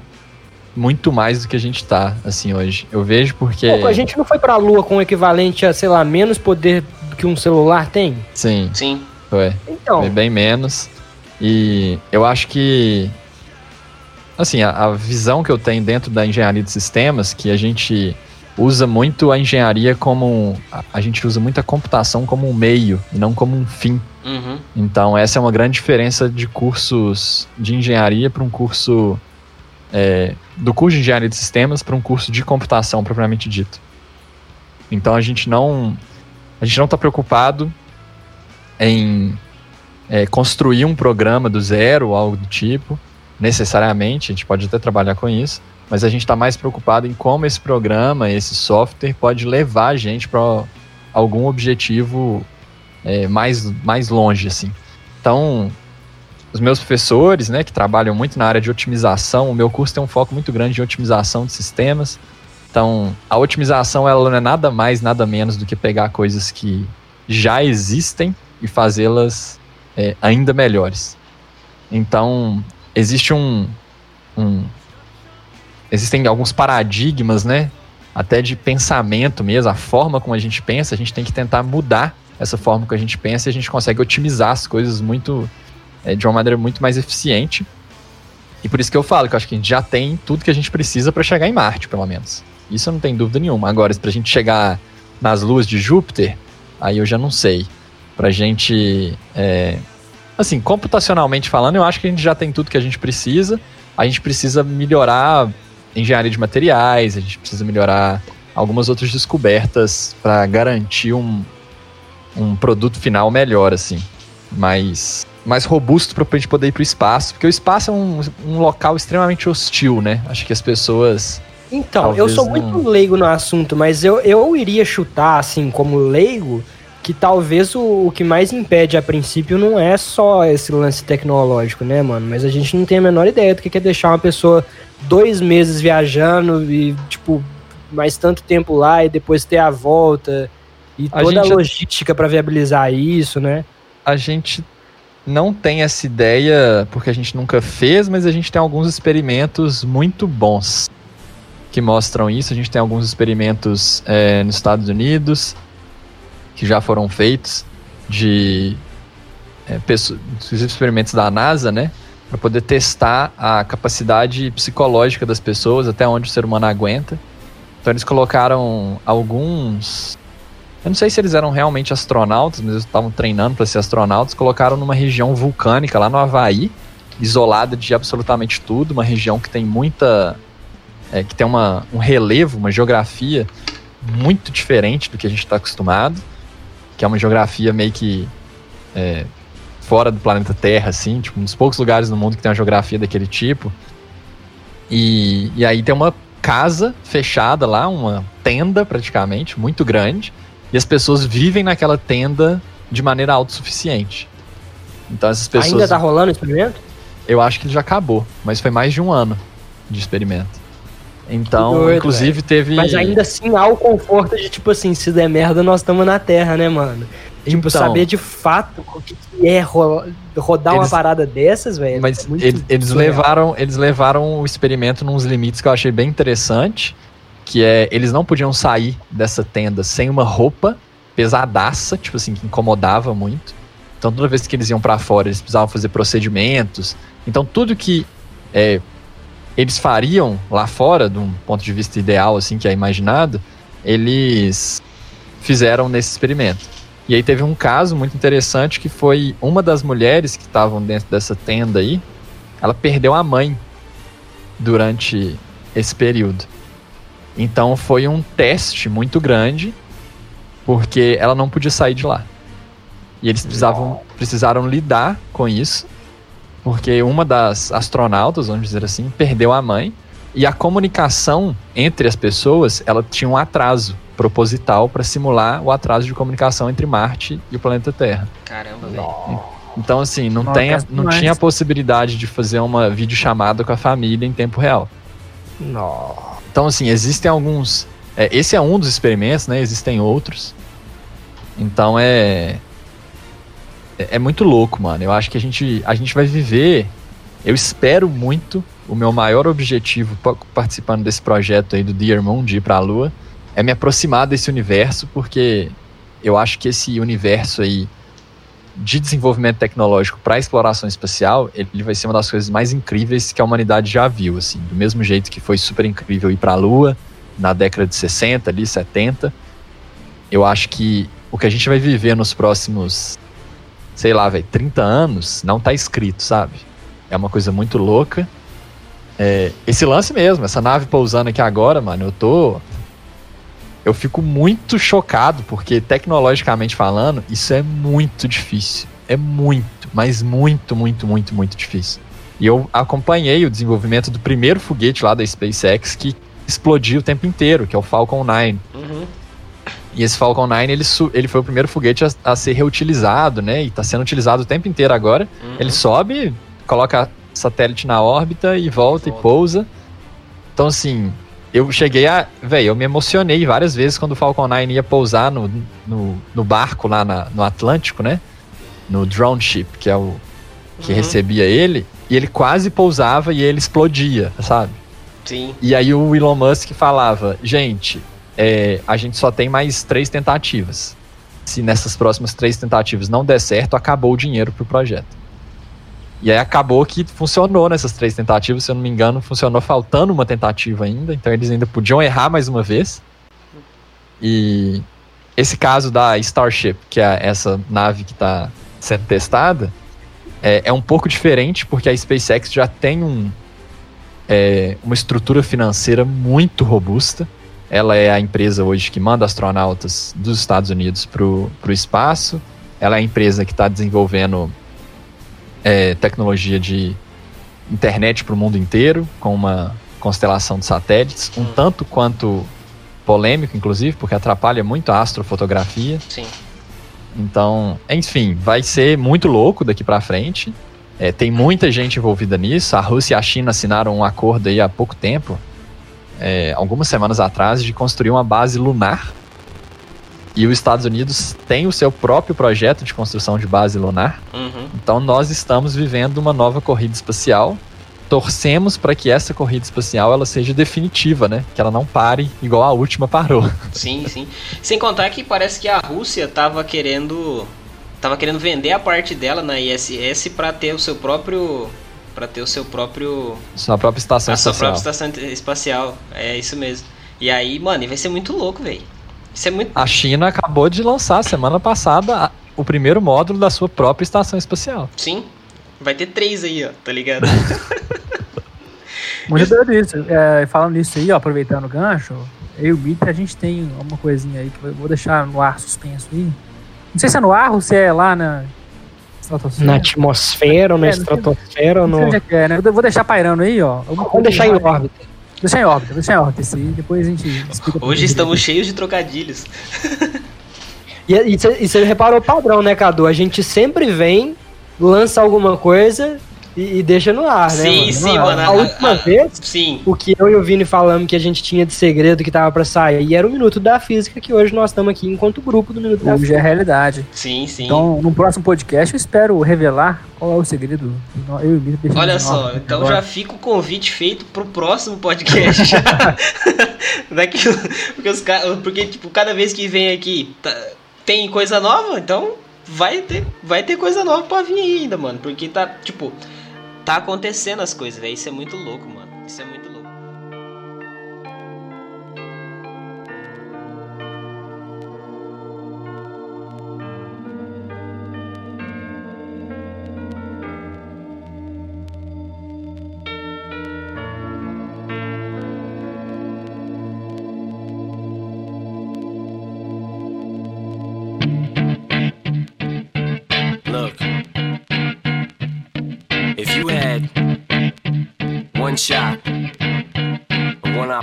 muito mais do que a gente tá, assim, hoje. Eu vejo porque. Pô, a gente não foi pra lua com o equivalente a, sei lá, menos poder do que um celular tem? Sim, Sim. foi. Então, Foi bem menos. E eu acho que. Assim, a, a visão que eu tenho dentro da engenharia de sistemas, que a gente usa muito a engenharia como. A, gente usa muito a computação como um meio e não como um fim. Uhum. Então, essa é uma grande diferença de cursos de engenharia para um curso. é, do curso de engenharia de sistemas para um curso de computação propriamente dito. Então, a gente não. A gente não está preocupado em é, construir um programa do zero ou algo do tipo, necessariamente, a gente pode até trabalhar com isso, mas a gente está mais preocupado em como esse programa, esse software pode levar a gente para algum objetivo é, mais, mais longe, assim. Então, os meus professores, né, que trabalham muito na área de otimização, o meu curso tem um foco muito grande em otimização de sistemas. Então, a otimização ela não é nada mais, nada menos do que pegar coisas que já existem e fazê-las é, ainda melhores. Então, existe um, um, Existem alguns paradigmas, né? Até de pensamento mesmo, a forma como a gente pensa, a gente tem que tentar mudar essa forma que a gente pensa e a gente consegue otimizar as coisas muito é, de uma maneira muito mais eficiente. E por isso que eu falo que eu acho que a gente já tem tudo que a gente precisa para chegar em Marte, pelo menos. Isso eu não tenho dúvida nenhuma. Agora, para a gente chegar nas luas de Júpiter, aí eu já não sei. Para a gente. É, assim, computacionalmente falando, eu acho que a gente já tem tudo que a gente precisa. A gente precisa melhorar engenharia de materiais, a gente precisa melhorar algumas outras descobertas para garantir um, um produto final melhor, assim. Mais, mais robusto para a gente poder ir para o espaço. Porque o espaço é um, um local extremamente hostil, né? Acho que as pessoas. Então, eu sou não... muito leigo no assunto, mas eu, eu iria chutar, assim, como leigo, que talvez o, o que mais impede a princípio não é só esse lance tecnológico, né, mano? Mas a gente não tem a menor ideia do que é deixar uma pessoa dois meses viajando e, tipo, mais tanto tempo lá e depois ter a volta e a toda a logística para viabilizar isso, né? A gente não tem essa ideia porque a gente nunca fez, mas a gente tem alguns experimentos muito bons que mostram isso. A gente tem alguns experimentos é, nos Estados Unidos que já foram feitos de é, pessoas, experimentos da NASA, né? Para poder testar a capacidade psicológica das pessoas, até onde o ser humano aguenta. Então eles colocaram alguns eu não sei se eles eram realmente astronautas, mas eles estavam treinando para ser astronautas. Colocaram numa região vulcânica lá no Havaí, isolada de absolutamente tudo, uma região que tem muita. É, que tem uma, um relevo, uma geografia muito diferente do que a gente está acostumado, que é uma geografia meio que é, fora do planeta Terra, assim, tipo, um dos poucos lugares no mundo que tem uma geografia daquele tipo. E, e aí tem uma casa fechada lá, uma tenda praticamente, muito grande, e as pessoas vivem naquela tenda de maneira autossuficiente. Então essas pessoas. Ainda tá rolando o experimento? Eu acho que ele já acabou, mas foi mais de um ano de experimento. Então, doido, inclusive véio. teve. Mas ainda assim há o conforto de, tipo assim, se der merda, nós estamos na Terra, né, mano? Tipo, então, saber de fato o que é rodar eles, uma parada dessas, velho. Mas é eles, eles levaram, eles levaram o experimento nos limites que eu achei bem interessante que é eles não podiam sair dessa tenda sem uma roupa pesadaça, tipo assim, que incomodava muito. Então toda vez que eles iam para fora, eles precisavam fazer procedimentos. Então tudo que é, eles fariam lá fora, de um ponto de vista ideal, assim, que é imaginado, eles fizeram nesse experimento. E aí teve um caso muito interessante que foi uma das mulheres que estavam dentro dessa tenda aí, ela perdeu a mãe durante esse período. Então foi um teste muito grande, porque ela não podia sair de lá. E eles precisavam, precisaram lidar com isso, porque uma das astronautas, vamos dizer assim, perdeu a mãe. E a comunicação entre as pessoas, ela tinha um atraso proposital para simular o atraso de comunicação entre Marte e o planeta Terra. Caramba, velho. Então, assim, não, tem a, não tinha a possibilidade de fazer uma videochamada com a família em tempo real. Nossa. Então, assim, existem alguns. É, esse é um dos experimentos, né? Existem outros. Então é, é. É muito louco, mano. Eu acho que a gente, a gente vai viver. Eu espero muito. O meu maior objetivo participando desse projeto aí do Dear Moon, de ir pra Lua, é me aproximar desse universo, porque eu acho que esse universo aí de desenvolvimento tecnológico para exploração espacial, ele vai ser uma das coisas mais incríveis que a humanidade já viu, assim, do mesmo jeito que foi super incrível ir para a Lua na década de 60, ali 70. Eu acho que o que a gente vai viver nos próximos, sei lá, velho, 30 anos, não tá escrito, sabe? É uma coisa muito louca. É, esse lance mesmo, essa nave pousando aqui agora, mano, eu tô eu fico muito chocado, porque tecnologicamente falando, isso é muito difícil. É muito, mas muito, muito, muito, muito difícil. E eu acompanhei o desenvolvimento do primeiro foguete lá da SpaceX que explodiu o tempo inteiro, que é o Falcon 9. Uhum. E esse Falcon 9, ele, ele foi o primeiro foguete a, a ser reutilizado, né? E está sendo utilizado o tempo inteiro agora. Uhum. Ele sobe, coloca satélite na órbita e volta, volta. e pousa. Então, assim, eu cheguei a. Velho, eu me emocionei várias vezes quando o Falcon 9 ia pousar no, no, no barco lá na, no Atlântico, né? No drone ship, que é o que uhum. recebia ele. E ele quase pousava e ele explodia, sabe? Sim. E aí o Elon Musk falava: gente, é, a gente só tem mais três tentativas. Se nessas próximas três tentativas não der certo, acabou o dinheiro pro projeto. E aí acabou que funcionou nessas três tentativas, se eu não me engano, funcionou faltando uma tentativa ainda, então eles ainda podiam errar mais uma vez. E esse caso da Starship, que é essa nave que está sendo testada, é, é, um pouco diferente porque a SpaceX já tem um, é, uma estrutura financeira muito robusta. Ela é a empresa hoje que manda astronautas dos Estados Unidos para o espaço. Ela é a empresa que está desenvolvendo é, tecnologia de internet para o mundo inteiro, com uma constelação de satélites, um tanto quanto polêmico, inclusive, porque atrapalha muito a astrofotografia. Sim. Então, enfim, vai ser muito louco daqui para frente. É, tem muita gente envolvida nisso. A Rússia e a China assinaram um acordo aí há pouco tempo, é, algumas semanas atrás, de construir uma base lunar. E os Estados Unidos tem o seu próprio projeto de construção de base lunar. Uhum. Então nós estamos vivendo uma nova corrida espacial. Torcemos para que essa corrida espacial ela seja definitiva, né? Que ela não pare igual a última parou. Sim, sim. Sem contar que parece que a Rússia estava querendo tava querendo vender a parte dela na ISS para ter o seu próprio para ter o seu próprio sua própria estação a espacial. sua própria estação espacial. É isso mesmo. E aí, mano, vai ser muito louco, velho. Isso é muito... A China acabou de lançar semana passada o primeiro módulo da sua própria estação espacial. Sim. Vai ter três aí, ó, tá ligado? Muito doido isso. É, falando nisso aí, ó, aproveitando o gancho, eu e o Mitre, a gente tem uma coisinha aí que eu vou deixar no ar suspenso aí. Não sei se é no ar ou se é lá na Na atmosfera ou na é, estratosfera ou no. Não sei onde é que é, né? Eu vou deixar pairando aí, ó. Vamos deixar em órbita. Deixa em órbita, deixa em órbita. Esse, depois a gente explica. Hoje estamos cheios de trocadilhos. e, e, e você reparou o padrão, né, Cadu? A gente sempre vem, lança alguma coisa e, e, deixa no ar, sim, né? Sim, sim, mano. A, última a, vez, sim. o que eu e o Vini falamos que a gente tinha de segredo que tava pra sair e era o Minuto da Física, que hoje nós estamos aqui enquanto grupo do Minuto hoje da Física. Hoje é realidade. Sim, sim. Então, no próximo podcast, eu espero revelar qual é o segredo. Eu e o Vini Olha só, então agora. já fica o convite feito pro próximo podcast. Daqui, porque, os, porque, tipo, cada vez que vem aqui tá, tem coisa nova, então vai ter, vai ter coisa nova pra vir ainda, mano. Porque tá, tipo tá acontecendo as coisas, velho. Isso é muito louco, mano. Isso é muito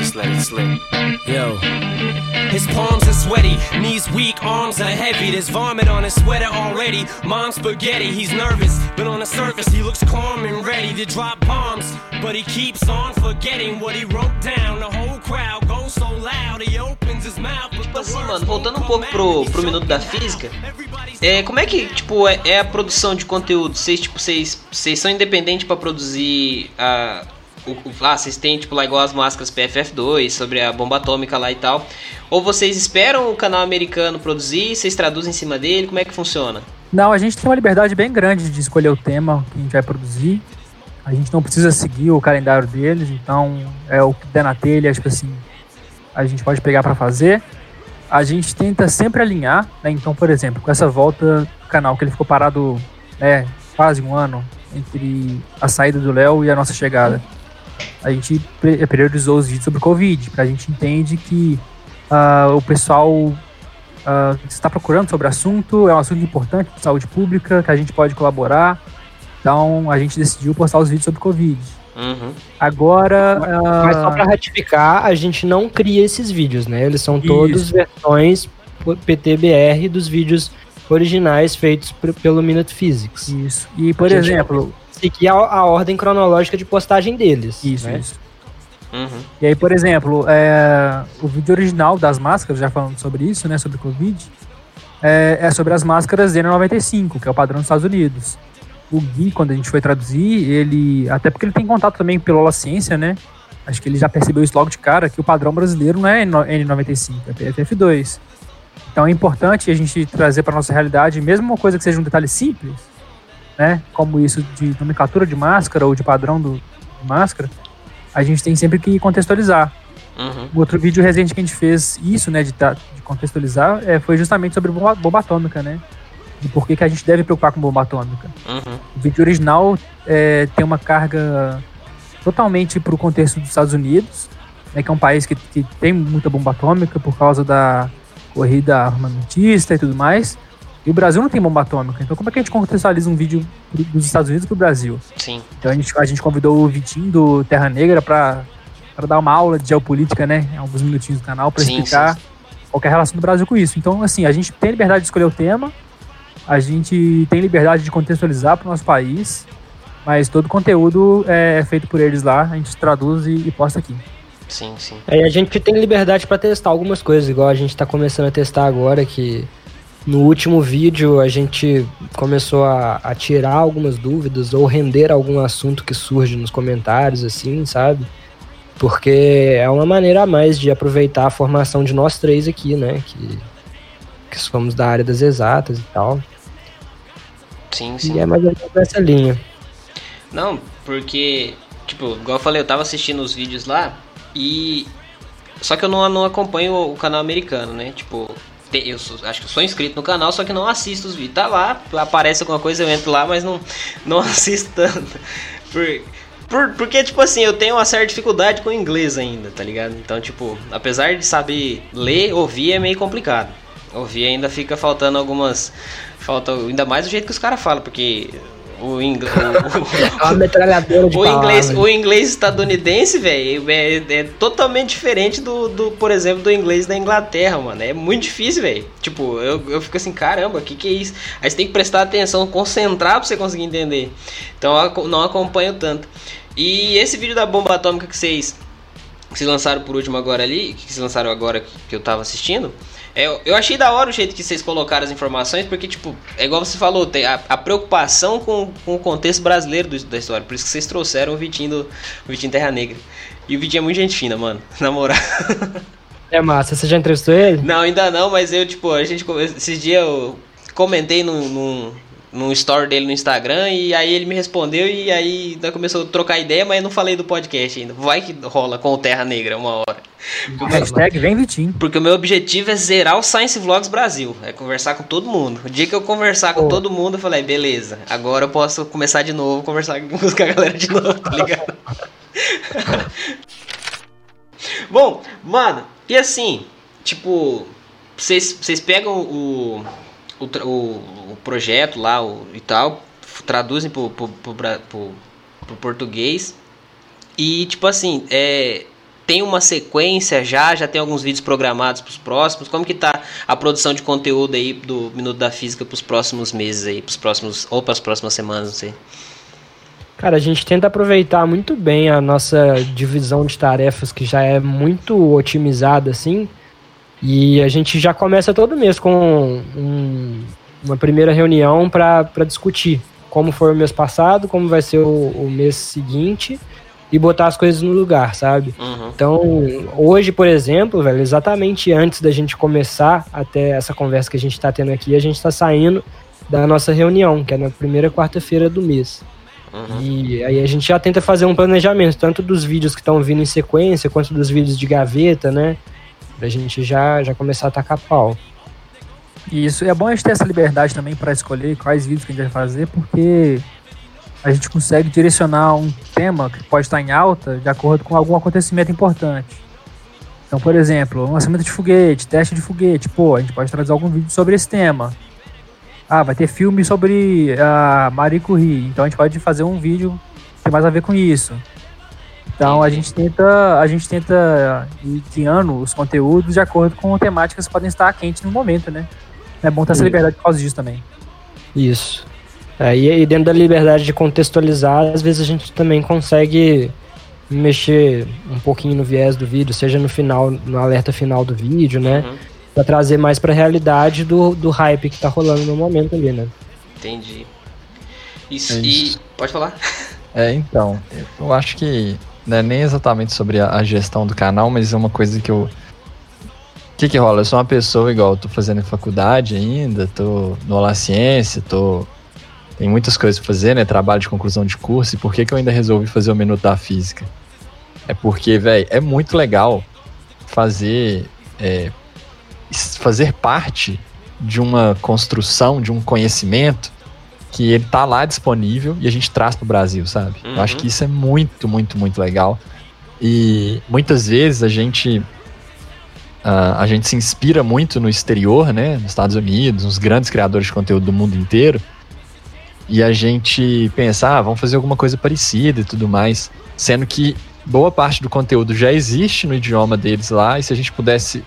Just let it slip. Yo. His palms are sweaty, knees weak, arms are heavy. There's vomit on his sweater already. Mom's spaghetti, he's nervous, but on the surface he looks calm and ready to drop bombs. But he keeps on forgetting what he wrote down. The whole crowd goes so loud, he opens his mouth. Tipo assim, mano, voltando um pouco pro, pro minuto da física, é, como é que, tipo, é, é a produção de conteúdo? Vocês, tipo, vocês, vocês são independentes para produzir a. O, ah, vocês têm, tipo, lá igual as máscaras PFF2 sobre a bomba atômica lá e tal. Ou vocês esperam o canal americano produzir, vocês traduzem em cima dele? Como é que funciona? Não, a gente tem uma liberdade bem grande de escolher o tema que a gente vai produzir. A gente não precisa seguir o calendário deles, então é o que der na telha, tipo assim, a gente pode pegar para fazer a gente tenta sempre alinhar, né? Então, por exemplo, com essa volta do canal, que ele ficou parado né, quase um ano entre a saída do Léo e a nossa chegada. A gente priorizou os vídeos sobre Covid, porque a gente entende que uh, o pessoal uh, está procurando sobre o assunto, é um assunto importante de saúde pública, que a gente pode colaborar. Então a gente decidiu postar os vídeos sobre Covid. Uhum. Agora. Uh... Mas só para ratificar, a gente não cria esses vídeos, né? Eles são todos Isso. versões PTBR dos vídeos originais feitos pelo Minute Physics. Isso. E, por exemplo. Seguir a, a, ordem cronológica de postagem deles. Isso, né? isso. Uhum. E aí, por exemplo, é, o vídeo original das máscaras, já falando sobre isso, né? Sobre Covid, é, é sobre as máscaras N95, que é o padrão dos Estados Unidos. O Gui, quando a gente foi traduzir, ele. Até porque ele tem contato também pela Ola Ciência, né? Acho que ele já percebeu isso logo de cara, que o padrão brasileiro não é N95, é PFF2. Então é importante a gente trazer para nossa realidade, mesmo uma coisa que seja um detalhe simples, né, como isso de nomenclatura de máscara ou de padrão do, de máscara, a gente tem sempre que contextualizar. Uhum. O outro vídeo recente que a gente fez isso, né, de, de contextualizar, é, foi justamente sobre bomba, bomba atômica, né? De por que, que a gente deve preocupar com bomba atômica. Uhum. O vídeo original é, tem uma carga totalmente para o contexto dos Estados Unidos, né, que é um país que, que tem muita bomba atômica por causa da corrida armamentista e tudo mais. E o Brasil não tem bomba atômica. Então, como é que a gente contextualiza um vídeo dos Estados Unidos para o Brasil? Sim. Então, a gente, a gente convidou o Vitinho do Terra Negra para dar uma aula de geopolítica, né? Alguns minutinhos do canal, para explicar sim, sim. qual é a relação do Brasil com isso. Então, assim, a gente tem liberdade de escolher o tema, a gente tem liberdade de contextualizar para o nosso país, mas todo o conteúdo é, é feito por eles lá, a gente traduz e, e posta aqui. Sim, sim. Aí a gente tem liberdade para testar algumas coisas, igual a gente tá começando a testar agora, que no último vídeo a gente começou a, a tirar algumas dúvidas ou render algum assunto que surge nos comentários, assim, sabe? Porque é uma maneira a mais de aproveitar a formação de nós três aqui, né? Que, que somos da área das exatas e tal. Sim, sim. E é mais ou menos nessa linha. Não, porque, tipo, igual eu falei, eu tava assistindo os vídeos lá, e. Só que eu não, não acompanho o canal americano, né? Tipo, eu sou, acho que sou inscrito no canal, só que não assisto os vídeos. Tá lá, aparece alguma coisa, eu entro lá, mas não, não assisto tanto. Por, por, porque, tipo assim, eu tenho uma certa dificuldade com o inglês ainda, tá ligado? Então, tipo, apesar de saber ler, ouvir é meio complicado. Ouvir ainda fica faltando algumas. Falta ainda mais do jeito que os caras falam, porque o, inglês, o, de o inglês, o inglês estadunidense, velho, é, é, totalmente diferente do, do, por exemplo, do inglês da Inglaterra, mano. É muito difícil, velho. Tipo, eu, eu fico assim, caramba, o que, que é isso? Aí você tem que prestar atenção, concentrar pra você conseguir entender. Então eu não acompanho tanto. E esse vídeo da bomba atômica que vocês, que vocês lançaram por último agora ali, que vocês lançaram agora que eu tava assistindo, é, eu achei da hora o jeito que vocês colocaram as informações, porque, tipo, é igual você falou, tem a, a preocupação com, com, o contexto brasileiro do, da história. Por isso que vocês trouxeram o Vitinho, do, o Vitinho Terra Negra. E o Vitinho é muito gente fina, mano. Na moral. É massa, você já entrevistou ele? Não, ainda não, mas eu, tipo, a gente. Esses dias eu comentei num, num, num story dele no Instagram e aí ele me respondeu e aí começou a trocar ideia, mas eu não falei do podcast ainda. Vai que rola com o Terra Negra uma hora. Hashtag vem Vitinho. Porque o meu objetivo é zerar o Science Vlogs Brasil. É conversar com todo mundo. O dia que eu conversar com oh. todo mundo, eu falei, beleza, agora eu posso começar de novo, conversar com a galera de novo, tá ligado? Bom, mano, e assim, tipo, vocês pegam o, o, o, o, projeto lá o, e tal, traduzem pro, pro, pro, pro, português. E, tipo assim, é, tem uma sequência já, já tem alguns vídeos programados para os próximos. Como que tá a produção de conteúdo aí do Minuto da Física para os próximos meses aí, para os próximos ou para as próximas semanas, não sei. Cara, a gente tenta aproveitar muito bem a nossa divisão de tarefas que já é muito otimizada assim. E a gente já começa todo mês com um, uma primeira reunião para discutir como foi o mês passado, como vai ser o, o mês seguinte e botar as coisas no lugar, sabe? Uhum. Então, hoje, por exemplo, velho, exatamente antes da gente começar até essa conversa que a gente está tendo aqui, a gente está saindo da nossa reunião, que é na primeira quarta-feira do mês. Uhum. E aí a gente já tenta fazer um planejamento, tanto dos vídeos que estão vindo em sequência, quanto dos vídeos de gaveta, né? Pra gente já, já começar a tacar pau. Isso, é bom a gente ter essa liberdade também para escolher quais vídeos que a gente vai fazer, porque a gente consegue direcionar um tema que pode estar em alta de acordo com algum acontecimento importante. Então, por exemplo, lançamento de foguete, teste de foguete, pô, a gente pode trazer algum vídeo sobre esse tema. Ah, vai ter filme sobre a Marie Curie, então a gente pode fazer um vídeo que tem mais a ver com isso. Então a gente tenta, a gente tenta ir criando os conteúdos de acordo com temáticas que podem estar quentes no momento, né? É bom ter essa liberdade por causa disso também. Isso. É, e, e dentro da liberdade de contextualizar, às vezes a gente também consegue mexer um pouquinho no viés do vídeo, seja no final, no alerta final do vídeo, né? Uhum. Pra trazer mais pra realidade do, do hype que tá rolando no momento ali, né? Entendi. Isso, É e. isso. Pode falar? É, então, eu acho que é nem exatamente sobre a, a gestão do canal, mas é uma coisa que eu. O que que rola? Eu sou uma pessoa igual, tô fazendo faculdade ainda, tô no Olá Ciência, tô. Tem muitas coisas pra fazer, né? Trabalho de conclusão de curso, e por que que eu ainda resolvi fazer o Minuto da Física? É porque, velho, é muito legal fazer. é, fazer parte de uma construção, de um conhecimento que ele tá lá disponível e a gente traz pro Brasil, sabe? Uhum. Eu acho que isso é muito, muito, muito legal. E muitas vezes a gente ah, a gente se inspira muito no exterior, né? Nos Estados Unidos, nos grandes criadores de conteúdo do mundo inteiro. E a gente pensa, ah, vamos fazer alguma coisa parecida e tudo mais. Sendo que boa parte do conteúdo já existe no idioma deles lá, e se a gente pudesse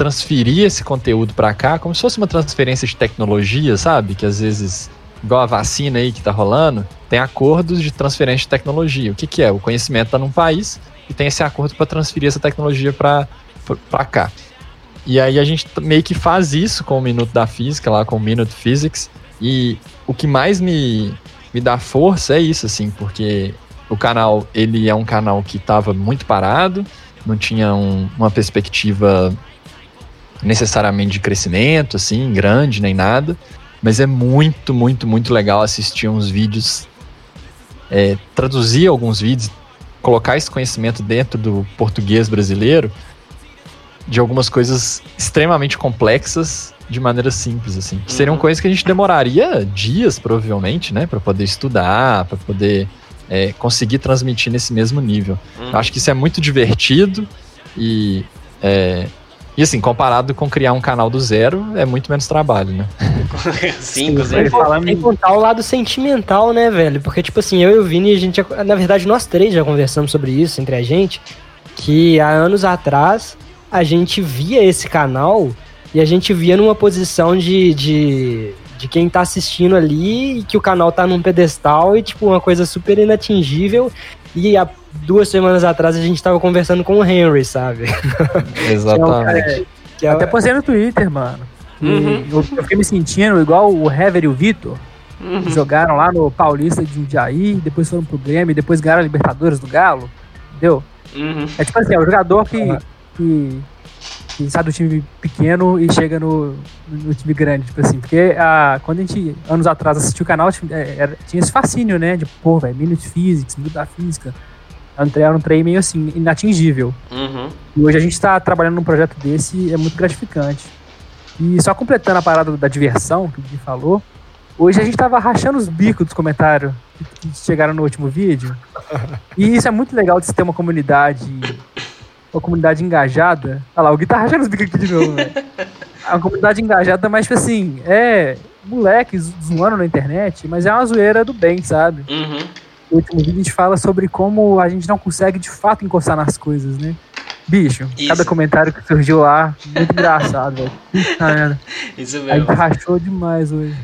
transferir esse conteúdo para cá, como se fosse uma transferência de tecnologia, sabe? Que às vezes, igual a vacina aí que tá rolando, tem acordos de transferência de tecnologia. O que, que é? O conhecimento está num país e tem esse acordo para transferir essa tecnologia para cá. E aí a gente meio que faz isso com o Minuto da Física, lá com o Minute Physics. E o que mais me, me dá força é isso, assim, porque o canal, ele é um canal que estava muito parado, não tinha um- uma perspectiva necessariamente de crescimento, assim, grande, nem nada. Mas é muito, muito, muito legal assistir uns vídeos, é, traduzir alguns vídeos, colocar esse conhecimento dentro do português brasileiro de algumas coisas extremamente complexas de maneira simples, assim. Que seriam Uhum. coisas que a gente demoraria dias, provavelmente, né, para poder estudar, para poder é, conseguir transmitir nesse mesmo nível. Uhum. Eu acho que isso é muito divertido e, é, e assim, comparado com criar um canal do zero, é muito menos trabalho, né? Sim, com Ele certeza. falando Tem em que contar o lado sentimental, né, velho? Porque, tipo assim, eu e o Vini, a gente, na verdade, nós três já conversamos sobre isso entre a gente, que há anos atrás a gente via esse canal e a gente via numa posição de, de, de quem tá assistindo ali e que o canal tá num pedestal e, tipo, uma coisa super inatingível. E há duas semanas atrás a gente tava conversando com o Henry, sabe? Exatamente. Que é- Até postei no Twitter, mano. que Uhum. Eu, eu fiquei me sentindo igual o Hever e o Vitor. Uhum. que Jogaram lá no Paulista de Jundiaí, depois foram pro Grêmio, depois ganharam a Libertadores do Galo. Entendeu? Uhum. É tipo assim, é o jogador que, que, que sai do time pequeno e chega no, no time grande, tipo assim. Porque ah, quando a gente, anos atrás, assistiu o canal, tinha, é, tinha esse fascínio, né? De, pô, velho, Minute Physics, Minuto da Física. Era um trem- meio assim, inatingível. Uhum. E hoje a gente está trabalhando num projeto desse e é muito gratificante. E só completando a parada da diversão que o Gui falou, hoje a gente tava rachando os bicos dos comentários que, que chegaram no último vídeo. E isso é muito legal de se ter uma comunidade, uma comunidade engajada. Olha lá, o Gui tá rachando os bicos aqui de novo, velho. É uma comunidade engajada, mas tipo assim, é moleque zo- zoando na internet, mas é uma zoeira do bem, sabe? Uhum. No último vídeo a gente fala sobre como a gente não consegue de fato encostar nas coisas, né? Bicho, Isso. cada comentário que surgiu lá, muito engraçado, velho. Merda. Isso A gente mesmo. rachou demais hoje.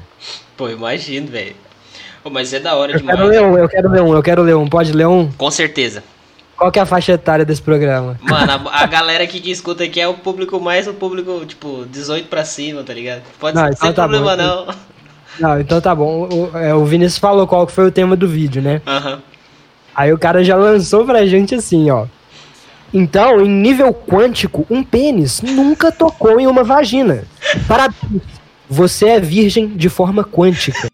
Pô, imagino, velho. Mas é da hora Eu demais. quero ler um, eu quero ler um, eu quero ler um. Pode ler um? Com certeza. Qual que é a faixa etária desse programa? Mano, a, a galera que escuta aqui é o público mais o público, tipo, 18 pra cima, tá ligado? Pode Não, ser então sem tá problema bom. não. Não, então tá bom. O, é, o Vinícius falou qual que foi o tema do vídeo, né? Aham. Aí o cara já lançou pra gente assim, ó. Então, em nível quântico, um pênis nunca tocou em uma vagina. Parabéns. Você é virgem de forma quântica.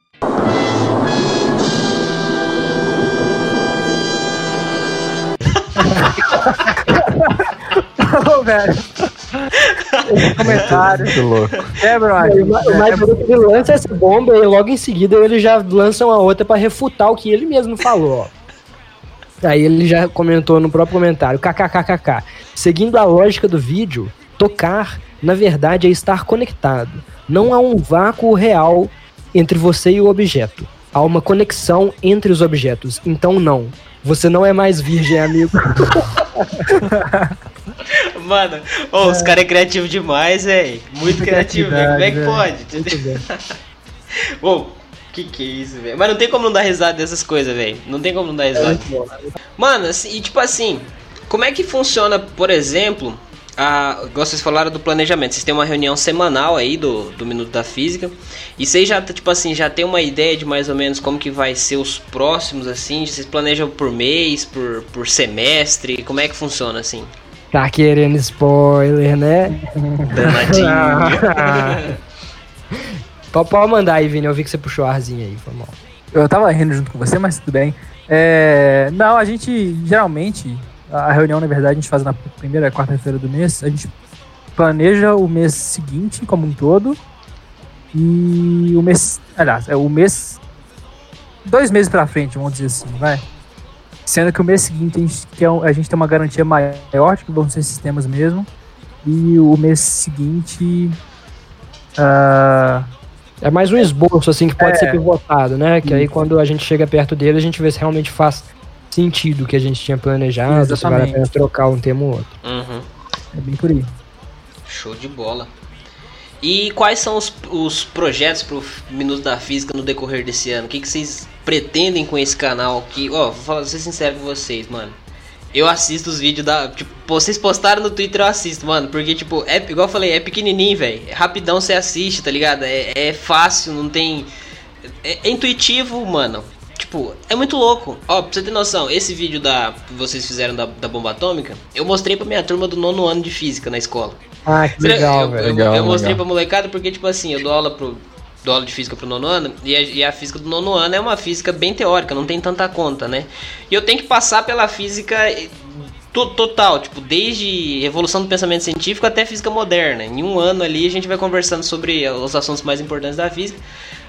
Ô, velho. comentário. Que louco. Quebra, O mais o mais louco é que ele lança essa bomba e logo em seguida ele já lança uma outra pra refutar o que ele mesmo falou, ó. Aí ele já comentou no próprio comentário, kkkk. Seguindo a lógica do vídeo, tocar, na verdade, é estar conectado. Não há um vácuo real entre você e o objeto. Há uma conexão entre os objetos. Então não. Você não é mais virgem, amigo. Mano, ô, os caras é criativo demais, velho. Muito criativo, velho. Como é que criatividade, pode? Bem. Ô, que que é isso, velho? Mas não tem como não dar risada dessas coisas, velho. Não tem como não dar risada. Mano, assim, e tipo assim, como é que funciona, por exemplo, a, igual vocês falaram do planejamento, vocês têm uma reunião semanal aí do, do Minuto da Física, e vocês já, tipo assim, já tem uma ideia de mais ou menos como que vai ser os próximos, assim, vocês planejam por mês, por, por semestre, como é que funciona, assim? Tá querendo spoiler, né? Danadinho. Pode pode mandar aí, Vini. Eu vi que você puxou a arzinha aí, foi mal. Eu tava rindo junto com você, mas tudo bem. É, não, a gente geralmente, a reunião na verdade a gente faz na primeira quarta-feira do mês, a gente planeja o mês seguinte como um todo e o mês, aliás, é o mês, dois meses pra frente, vamos dizer assim, vai. Sendo que o mês seguinte a gente, quer, a gente tem uma garantia maior de que vão ser sistemas mesmo e o mês seguinte... ah, É mais um esboço, assim, que pode É. ser pivotado, né? Que aí quando a gente chega perto dele, a gente vê se realmente faz sentido o que a gente tinha planejado, se vale a pena trocar um termo ou outro. Uhum. é bem por aí. Show de bola. E quais são os, os projetos pro Minuto da Física no decorrer desse ano? O que, que vocês pretendem com esse canal? Que, ó, vou falar, vou ser sincero com vocês, mano. Eu assisto os vídeos da. Tipo, vocês postaram no Twitter, eu assisto, mano. Porque, tipo, é, igual eu falei, é pequenininho, velho. É rapidão você assiste, tá ligado? É, é fácil, não tem. É, é intuitivo, mano. Tipo, é muito louco. Ó, pra você ter noção, esse vídeo da, que vocês fizeram da, da bomba atômica, eu mostrei pra minha turma do nono ano de física na escola. Ah, que legal, eu, velho. eu- Legal, eu mostrei legal. pra molecada porque, tipo assim, eu dou aula pro. Dou aula de física pro nono ano e a, e a física do nono ano é uma física bem teórica, não tem tanta conta, né? E eu tenho que passar pela física to- total, tipo, desde evolução do pensamento científico até física moderna. Em um ano ali a gente vai conversando sobre os assuntos mais importantes da física.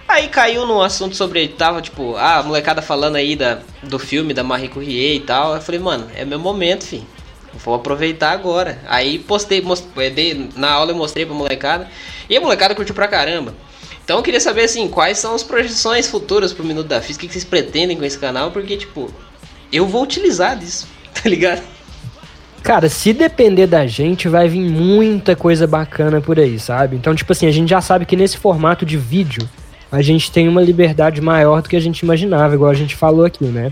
Aí caiu no assunto sobre. Tava tipo, ah, a molecada falando aí da, do filme da Marie Curie e tal. Eu falei, mano, é meu momento, filho. Vou aproveitar agora. Aí postei, most- eh, dei- na aula eu mostrei pra molecada. E a molecada curtiu pra caramba. Então eu queria saber assim, quais são as projeções futuras pro Minuto da Física, o que vocês pretendem com esse canal, porque, tipo, eu vou utilizar disso, tá ligado? Cara, se depender da gente, vai vir muita coisa bacana por aí, sabe? Então, tipo assim, a gente já sabe que nesse formato de vídeo, a gente tem uma liberdade maior do que a gente imaginava, igual a gente falou aqui, né?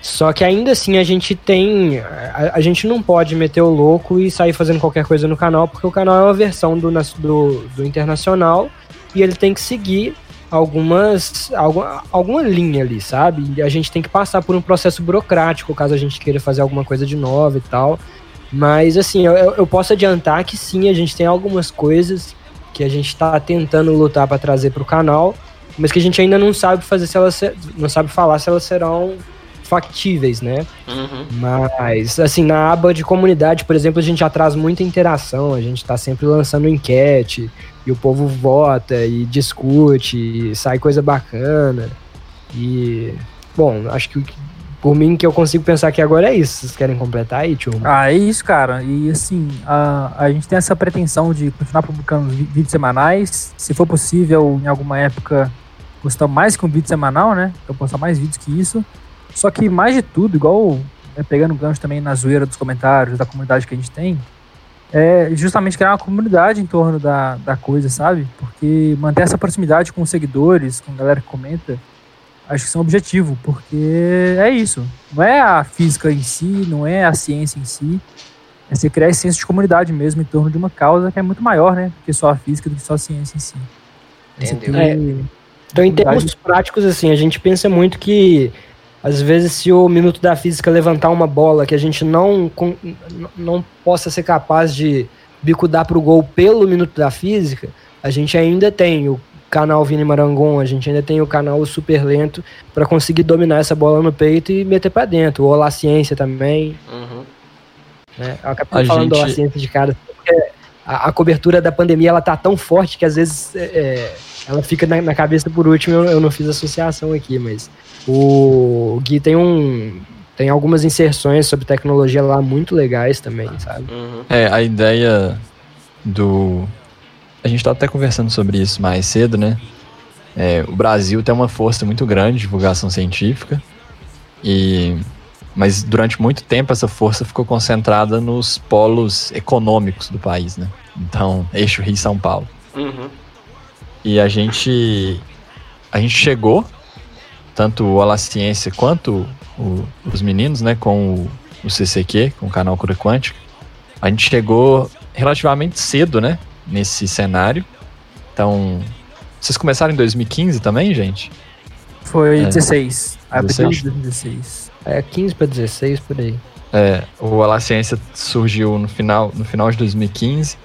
Só que ainda assim a gente tem. A, a gente não pode meter o louco e sair fazendo qualquer coisa no canal, porque o canal é uma versão do, do, do internacional e ele tem que seguir algumas. Alguma, alguma linha ali, sabe? E a gente tem que passar por um processo burocrático caso a gente queira fazer alguma coisa de nova e tal. Mas assim, eu, eu- posso adiantar que sim, a gente tem algumas coisas que a gente tá tentando lutar para trazer pro canal, mas que a gente ainda não sabe fazer se elas não sabe falar se elas serão factíveis, né? Uhum. Mas, assim, na aba de comunidade, por exemplo, a gente já traz muita interação, a gente tá sempre lançando enquete, e o povo vota e discute, e sai coisa bacana. E, bom, acho que o que- por mim que eu consigo pensar aqui agora é isso. Vocês querem completar aí, tio? Ah, é isso, cara. E assim, a, a gente tem essa pretensão de continuar publicando vídeos semanais. Se for possível, em alguma época, postar mais que um vídeo semanal, né? Eu postar mais vídeos que isso. Só que mais de tudo, igual né, pegando gancho também na zoeira dos comentários da comunidade que a gente tem, é justamente criar uma comunidade em torno da, da coisa, sabe? Porque manter essa proximidade com os seguidores, com a galera que comenta, acho que isso é um objetivo, porque é isso. Não é a física em si, não é a ciência em si. É você criar esse senso de comunidade mesmo em torno de uma causa que é muito maior, né? Do que só a física, do que só a ciência em si. É você Entendeu. ter- Então, em termos práticos, assim, a gente pensa muito que, às vezes, se o Minuto da Física levantar uma bola que a gente não, não possa ser capaz de bicudar pro gol pelo Minuto da Física, a gente ainda tem o canal Vini Marangon, a gente ainda tem o canal Super Lento para conseguir dominar essa bola no peito e meter para dentro. O Olá Ciência também, Uhum. né? Eu acabei A falando do Olá gente- Ciência de cara, porque a, a cobertura da pandemia ela tá tão forte que às vezes é, é ela fica na, na, cabeça por último. Eu, eu não fiz associação aqui, mas o, o Gui tem um tem algumas inserções sobre tecnologia lá muito legais também, sabe? Uhum. É, a ideia do. A gente tá até conversando sobre isso mais cedo, né? É, o Brasil tem uma força muito grande de divulgação científica, e mas durante muito tempo essa força ficou concentrada nos polos econômicos do país, né? Então, eixo Rio-São Paulo. Uhum. E a gente a gente chegou, tanto o Ala Ciência quanto o, os meninos, né, com o, o CCQ, com o canal Cura Quântica, a gente chegou relativamente cedo, né, nesse cenário. Então, vocês começaram em 2015 também, gente? Foi é, 16. Abril de 2016. É, 15 para 16, por aí. É, o Ala Ciência surgiu no final, no final de 2015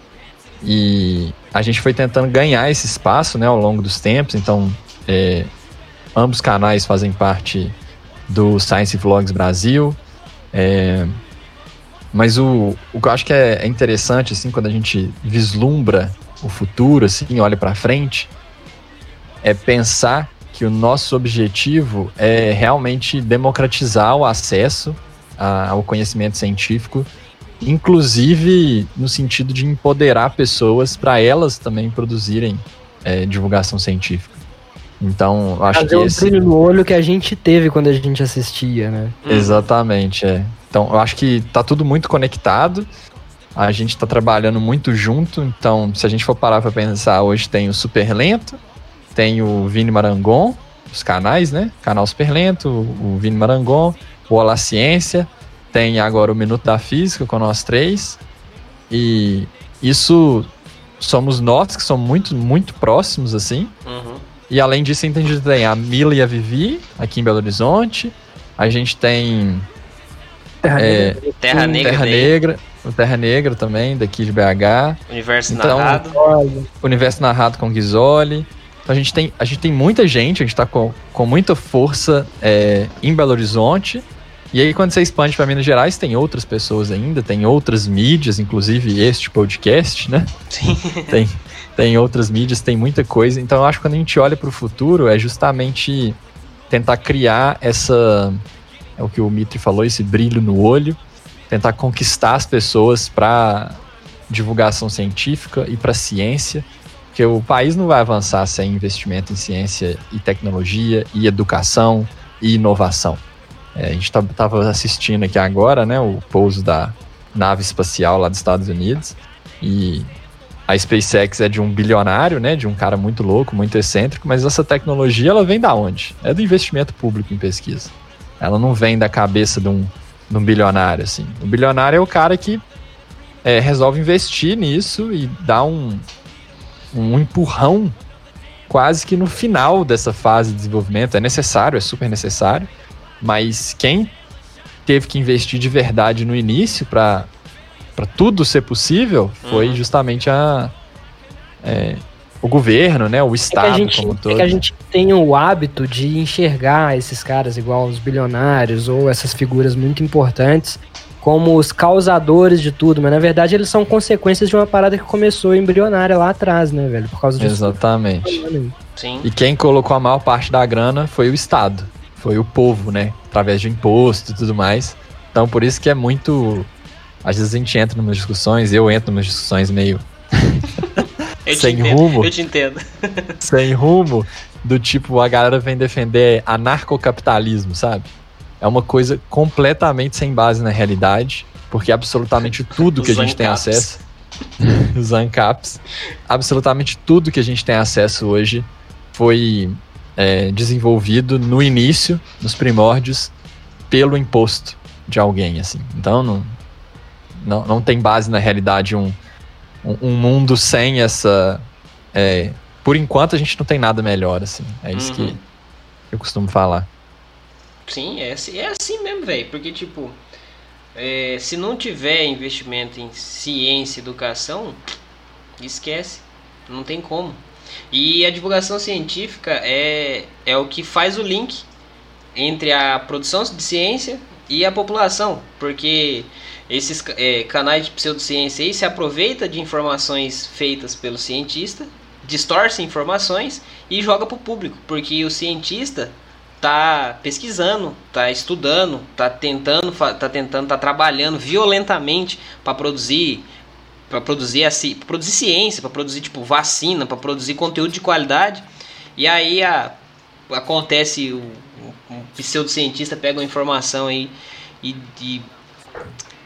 e a gente foi tentando ganhar esse espaço, né, ao longo dos tempos. Então, é, ambos canais fazem parte do Science Vlogs Brasil. É, mas o, o que eu acho que é, é interessante, assim, quando a gente vislumbra o futuro, assim, olha para frente, é pensar que o nosso objetivo é realmente democratizar o acesso a, ao conhecimento científico, inclusive no sentido de empoderar pessoas para elas também produzirem é, divulgação científica. Então, acho Fazer que. Fazer um brilho no olho que a gente teve quando a gente assistia, né? Hum. Exatamente, é. Então, eu acho que tá tudo muito conectado. A gente tá trabalhando muito junto. Então, se a gente for parar pra pensar, hoje tem o Super Lento, tem o Vini Marangon, os canais, né? Canal Super Lento, o Vini Marangon, o Olá Ciência, tem agora o Minuto da Física com nós três. E isso somos nós que somos muito, muito próximos, assim. Uhum. E além disso, a gente tem a Mila e a Vivi, aqui em Belo Horizonte. A gente tem. Terra, é, Negra. Terra Negra. Terra Negra. O Terra Negra também, daqui de BH. Universo então, Narrado. Universo Narrado com Ghisoli. Então a gente tem, a gente tem muita gente, a gente está com, com muita força é, em Belo Horizonte. E aí, quando você expande para Minas Gerais, tem outras pessoas ainda, tem outras mídias, inclusive este podcast, né? Sim. Tem, tem outras mídias, tem muita coisa. Então eu acho que quando a gente olha para o futuro é justamente tentar criar essa é o que o Mitri falou, esse brilho no olho, tentar conquistar as pessoas para divulgação científica e para ciência, porque o país não vai avançar sem investimento em ciência e tecnologia e educação e inovação. É, a gente estava tá, assistindo aqui agora, né, o pouso da nave espacial lá dos Estados Unidos e a SpaceX é de um bilionário, né, de um cara muito louco, muito excêntrico, mas essa tecnologia ela vem da onde? É do investimento público em pesquisa. Ela não vem da cabeça de um, de um bilionário, assim. O bilionário é o cara que é, resolve investir nisso e dá um, um empurrão quase que no final dessa fase de desenvolvimento. É necessário, é super necessário, mas quem teve que investir de verdade no início para para tudo ser possível foi uhum. justamente a é, o governo, né, o estado é que a gente, como todo. É que a gente tem o hábito de enxergar esses caras igual os bilionários ou essas figuras muito importantes como os causadores de tudo, mas na verdade eles são consequências de uma parada que começou embrionária lá atrás, né, velho? Por causa disso. Exatamente. Sim. E quem colocou a maior parte da grana foi o Estado, foi o povo, né? Através de imposto e tudo mais. Então por isso que é muito às vezes a gente entra em umas discussões, eu entro em umas discussões meio. sem rumo. Eu te entendo. sem rumo, do tipo, a galera vem defender anarcocapitalismo, sabe? É uma coisa completamente sem base na realidade, porque absolutamente tudo que a gente tem acesso. os ANCAPs. Absolutamente tudo que a gente tem acesso hoje foi é, desenvolvido no início, nos primórdios, pelo imposto de alguém, assim. Então, não, não, não tem base na realidade um, um, um mundo sem essa. É, por enquanto a gente não tem nada melhor, assim. É isso uhum. que eu costumo falar. Sim, é, assim, é assim mesmo, velho. Porque, tipo, é, se não tiver investimento em ciência e educação, esquece. Não tem como. E a divulgação científica é, é o que faz o link entre a produção de ciência e a população. Porque esses é, canais de pseudociência aí se aproveita de informações feitas pelo cientista, distorce informações e joga para o público, porque o cientista tá pesquisando, tá estudando, tá tentando, tá tentando, tá trabalhando violentamente para produzir para produzir assim, produzir ciência, para produzir tipo vacina, para produzir conteúdo de qualidade. E aí a, acontece o, pseudocientista pega uma informação aí e, e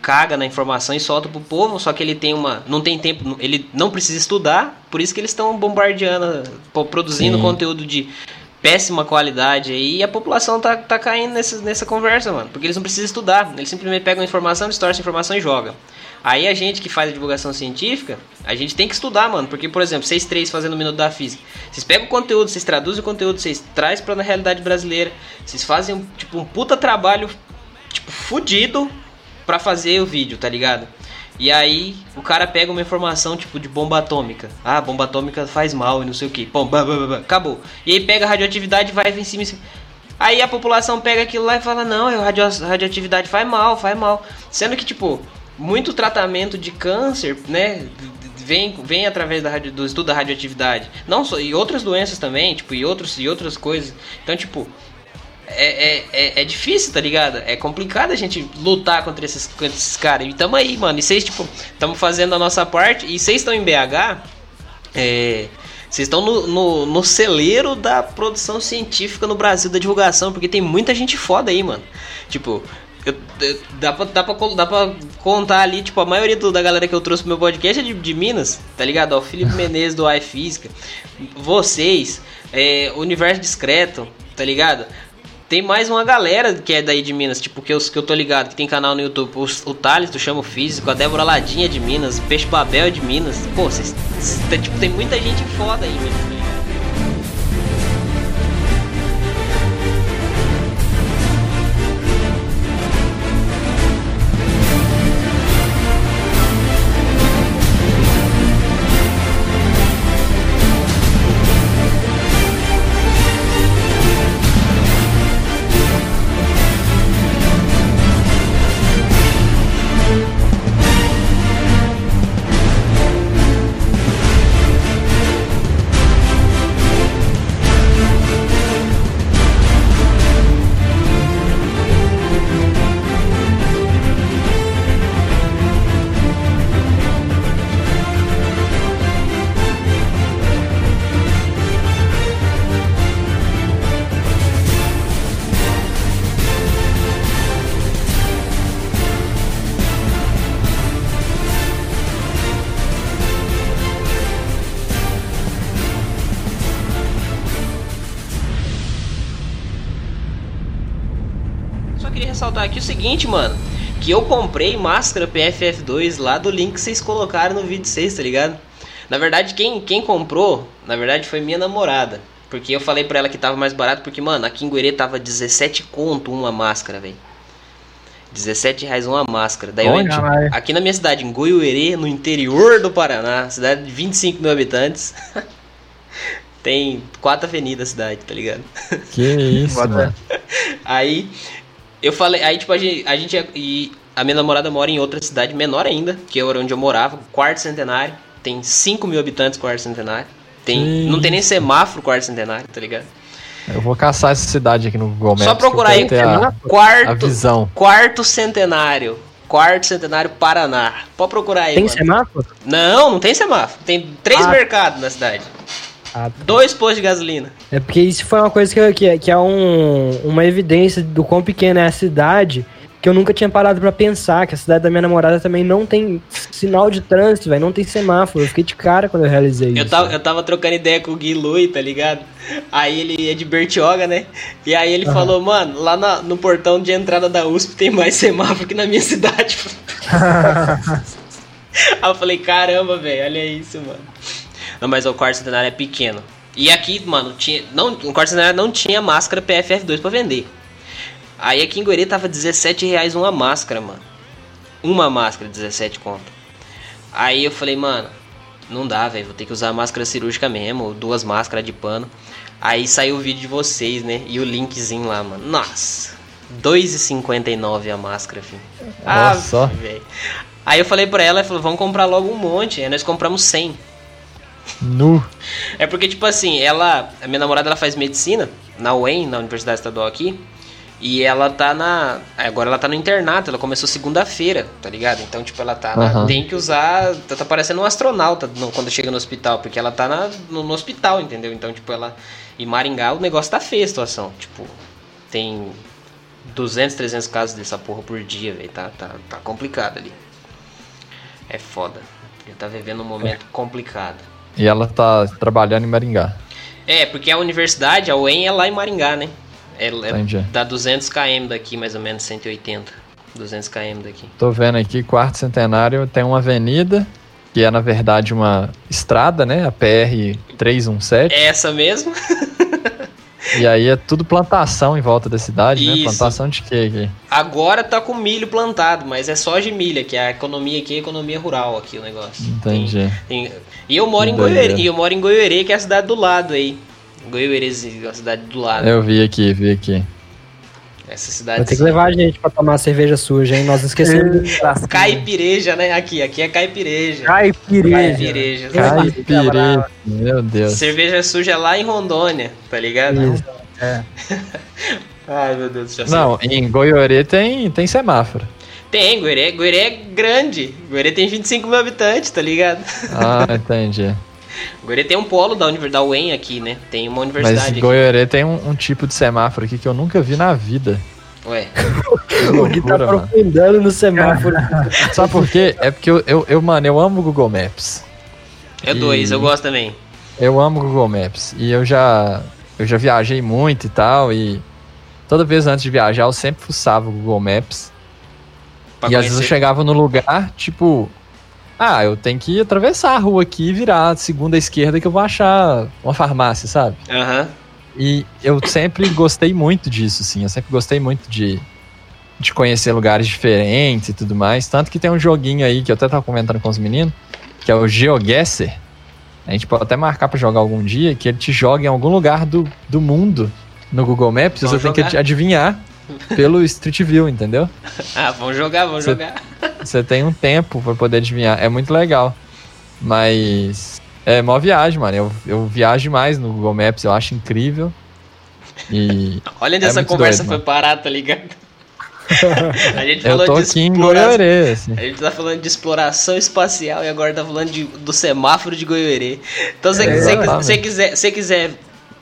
caga na informação e solta pro povo, só que ele tem uma. não tem tempo, ele não precisa estudar, por isso que eles estão bombardeando, produzindo Sim. conteúdo de péssima qualidade aí e a população tá, tá caindo nessa, nessa conversa, mano. Porque eles não precisam estudar, eles simplesmente pegam a informação, distorcem a informação e jogam. Aí a gente que faz a divulgação científica, a gente tem que estudar, mano. Porque, por exemplo, vocês três fazendo o Minuto da Física. Vocês pegam o conteúdo, vocês traduzem o conteúdo, vocês trazem pra na realidade brasileira. Vocês fazem, tipo, um puta trabalho, tipo, fudido pra fazer o vídeo, tá ligado? E aí o cara pega uma informação tipo de bomba atômica. Ah, bomba atômica faz mal e não sei o que. Pô, bah, bah, bah, acabou. E aí pega a radioatividade e vai em cima, em cima. Aí a população pega aquilo lá e fala, não, a radio radioatividade faz mal, faz mal. Sendo que, tipo, muito tratamento de câncer, né? Vem, vem através da radio, do estudo da radioatividade. Não só, e outras doenças também, tipo, e, outros, e outras coisas. Então, tipo, é, é, é, é, difícil, tá ligado? É complicado a gente lutar contra esses, contra esses caras. E tamo aí, mano. E vocês, tipo, estamos fazendo a nossa parte. E vocês estão em BH. É. Vocês estão no, no, no, celeiro da produção científica no Brasil, da divulgação, porque tem muita gente foda aí, mano. Tipo, eu, eu, dá, pra, dá, pra, dá pra contar ali, tipo, a maioria do, da galera que eu trouxe pro meu podcast é de, de Minas, tá ligado? O Felipe Menezes do iFísica, vocês, é, Universo Discreto, tá ligado? Tem mais uma galera que é daí de Minas, tipo, que eu, que eu tô ligado, que tem canal no YouTube. O, o Thales do Chamo Físico, a Débora Ladinha de Minas, o Peixe Babel de Minas. Pô, cês, tipo, tem muita gente foda aí, Minas. aqui seguinte, mano. Que eu comprei máscara PFF2 lá do link que vocês colocaram no vídeo 6, tá ligado? Na verdade, quem, quem comprou, na verdade, foi minha namorada. Porque eu falei pra ela que tava mais barato, porque, mano, aqui em Guerê tava 17 conto uma máscara, velho. 17 reais uma máscara. Daí Olha, eu, aqui na minha cidade, em Goiuerê, no interior do Paraná, cidade de 25 mil habitantes. tem quatro avenidas a cidade, tá ligado? Que isso, mano. Aí eu falei, aí tipo, a gente, a gente e a minha namorada mora em outra cidade menor ainda, que era onde eu morava, quarto centenário. Tem 5 mil habitantes quarto centenário. Tem, não tem nem semáforo quarto centenário, tá ligado? Eu vou caçar essa cidade aqui no Google Maps. Só procurar aí a, quarto, a visão. quarto centenário. Quarto Centenário Paraná. Pode procurar aí. Tem mano. semáforo? Não, não tem semáforo. Tem três ah. mercados na cidade. Ah, Dois postos de gasolina. É porque isso foi uma coisa que, que, que é um, uma evidência do quão pequena é a cidade que eu nunca tinha parado para pensar, que a cidade da minha namorada também não tem sinal de trânsito, velho, não tem semáforo. Eu fiquei de cara quando eu realizei eu isso. Tava, eu tava trocando ideia com o Gui Lui, tá ligado? Aí ele é de Bertioga, né? E aí ele uhum. falou, mano, lá na, no portão de entrada da USP tem mais semáforo que na minha cidade. aí eu falei, caramba, velho, olha isso, mano. Não, mas o quarto centenário é pequeno. E aqui, mano, tinha, não, o quarto centenário não tinha máscara PFF2 para vender. Aí aqui em Goiânia tava 17 reais uma máscara, mano. Uma máscara, 17 conto. Aí eu falei, mano, não dá, velho. Vou ter que usar máscara cirúrgica mesmo, duas máscaras de pano. Aí saiu o vídeo de vocês, né? E o linkzinho lá, mano. Nossa. 2,59 a máscara, filho. Olha só. velho. Aí eu falei pra ela, ela falou, vamos comprar logo um monte. Aí nós compramos 100. Nu. É porque, tipo assim, ela. A minha namorada ela faz medicina na UEM, na Universidade Estadual aqui. E ela tá na. Agora ela tá no internato, ela começou segunda-feira, tá ligado? Então, tipo, ela tá. na- Aham. tem que usar. Tá, tá parecendo um astronauta no- quando chega no hospital, porque ela tá na- no, no hospital, entendeu? Então, tipo, ela. Em Maringá o negócio tá feio a situação. Tipo, tem 200, 300 casos dessa porra por dia, velho. Tá, tá, tá complicado ali. É foda. Ele tá vivendo um momento complicado. E ela tá trabalhando em Maringá. É, porque a universidade, a UEM, é lá em Maringá, né? É, é dá 200 km daqui, mais ou menos 180. 200 km daqui. Tô vendo aqui, quarto centenário tem uma avenida, que é na verdade uma estrada, né? A PR 317. É essa mesmo? E aí é tudo plantação em volta da cidade, né? Isso. Plantação de quê aqui? Agora tá com milho plantado, mas é só de milho aqui. A economia aqui é economia rural aqui o negócio. Entendi. Tem- tem- E eu moro em Doideira. Goiôerê, e eu moro em Goiôerê, que é a cidade do lado aí. Goiôerê, a cidade do lado. Eu vi aqui, vi aqui. Essa Vai cidade. ter que levar a gente pra tomar cerveja suja, hein? Nós esquecemos. Caipireja, né? Aqui, aqui é caipireja. Caipireja. Caipireja. Caipirê. Meu Deus. Cerveja suja lá em Rondônia, tá ligado? Isso. É. Ai, meu Deus do céu. Não, em Goiorê tem, tem semáforo. Tem, Goiânia, Goiânia é grande. Goiânia tem 25 mil habitantes, tá ligado? Ah, entendi. Goiânia tem um polo da Universidade da UEM aqui, né? Tem uma universidade Mas aqui. Goiorê tem um, um tipo de semáforo aqui que eu nunca vi na vida. Ué, Que tá mano. aprofundando no semáforo. Sabe por quê? É porque eu, eu, eu, mano, eu amo o Google Maps. é E- dois, eu gosto também. Eu amo o Google Maps. E eu já, eu já viajei muito e tal. E toda vez antes de viajar, eu sempre fuçava o Google Maps. Pra e às vezes eu conhecer. chegava no lugar, tipo... Ah, eu tenho que atravessar a rua aqui e virar segunda esquerda que eu vou achar uma farmácia, sabe? Aham. E eu sempre gostei muito disso, assim. Eu sempre gostei muito de, de conhecer lugares diferentes e tudo mais. Tanto que tem um joguinho aí que eu até tava comentando com os meninos, que é o GeoGuessr. A gente pode até marcar pra jogar algum dia, que ele te joga em algum lugar do, do mundo no Google Maps Vamos você tem que adivinhar pelo Street View, entendeu? Ah, vamos jogar, vamos Você- jogar. Você tem um tempo pra poder adivinhar. É muito legal. Mas é mó viagem, mano. Eu, eu viajo demais no Google Maps, eu acho incrível. E Olha onde É essa conversa doido, foi parar, tá ligado? A gente eu falou tô de aqui em. Goiorê, assim. A gente tá falando de exploração espacial e agora tá falando de- do semáforo de Goiôerê. Então, se É, você exatamente. quiser, se quiser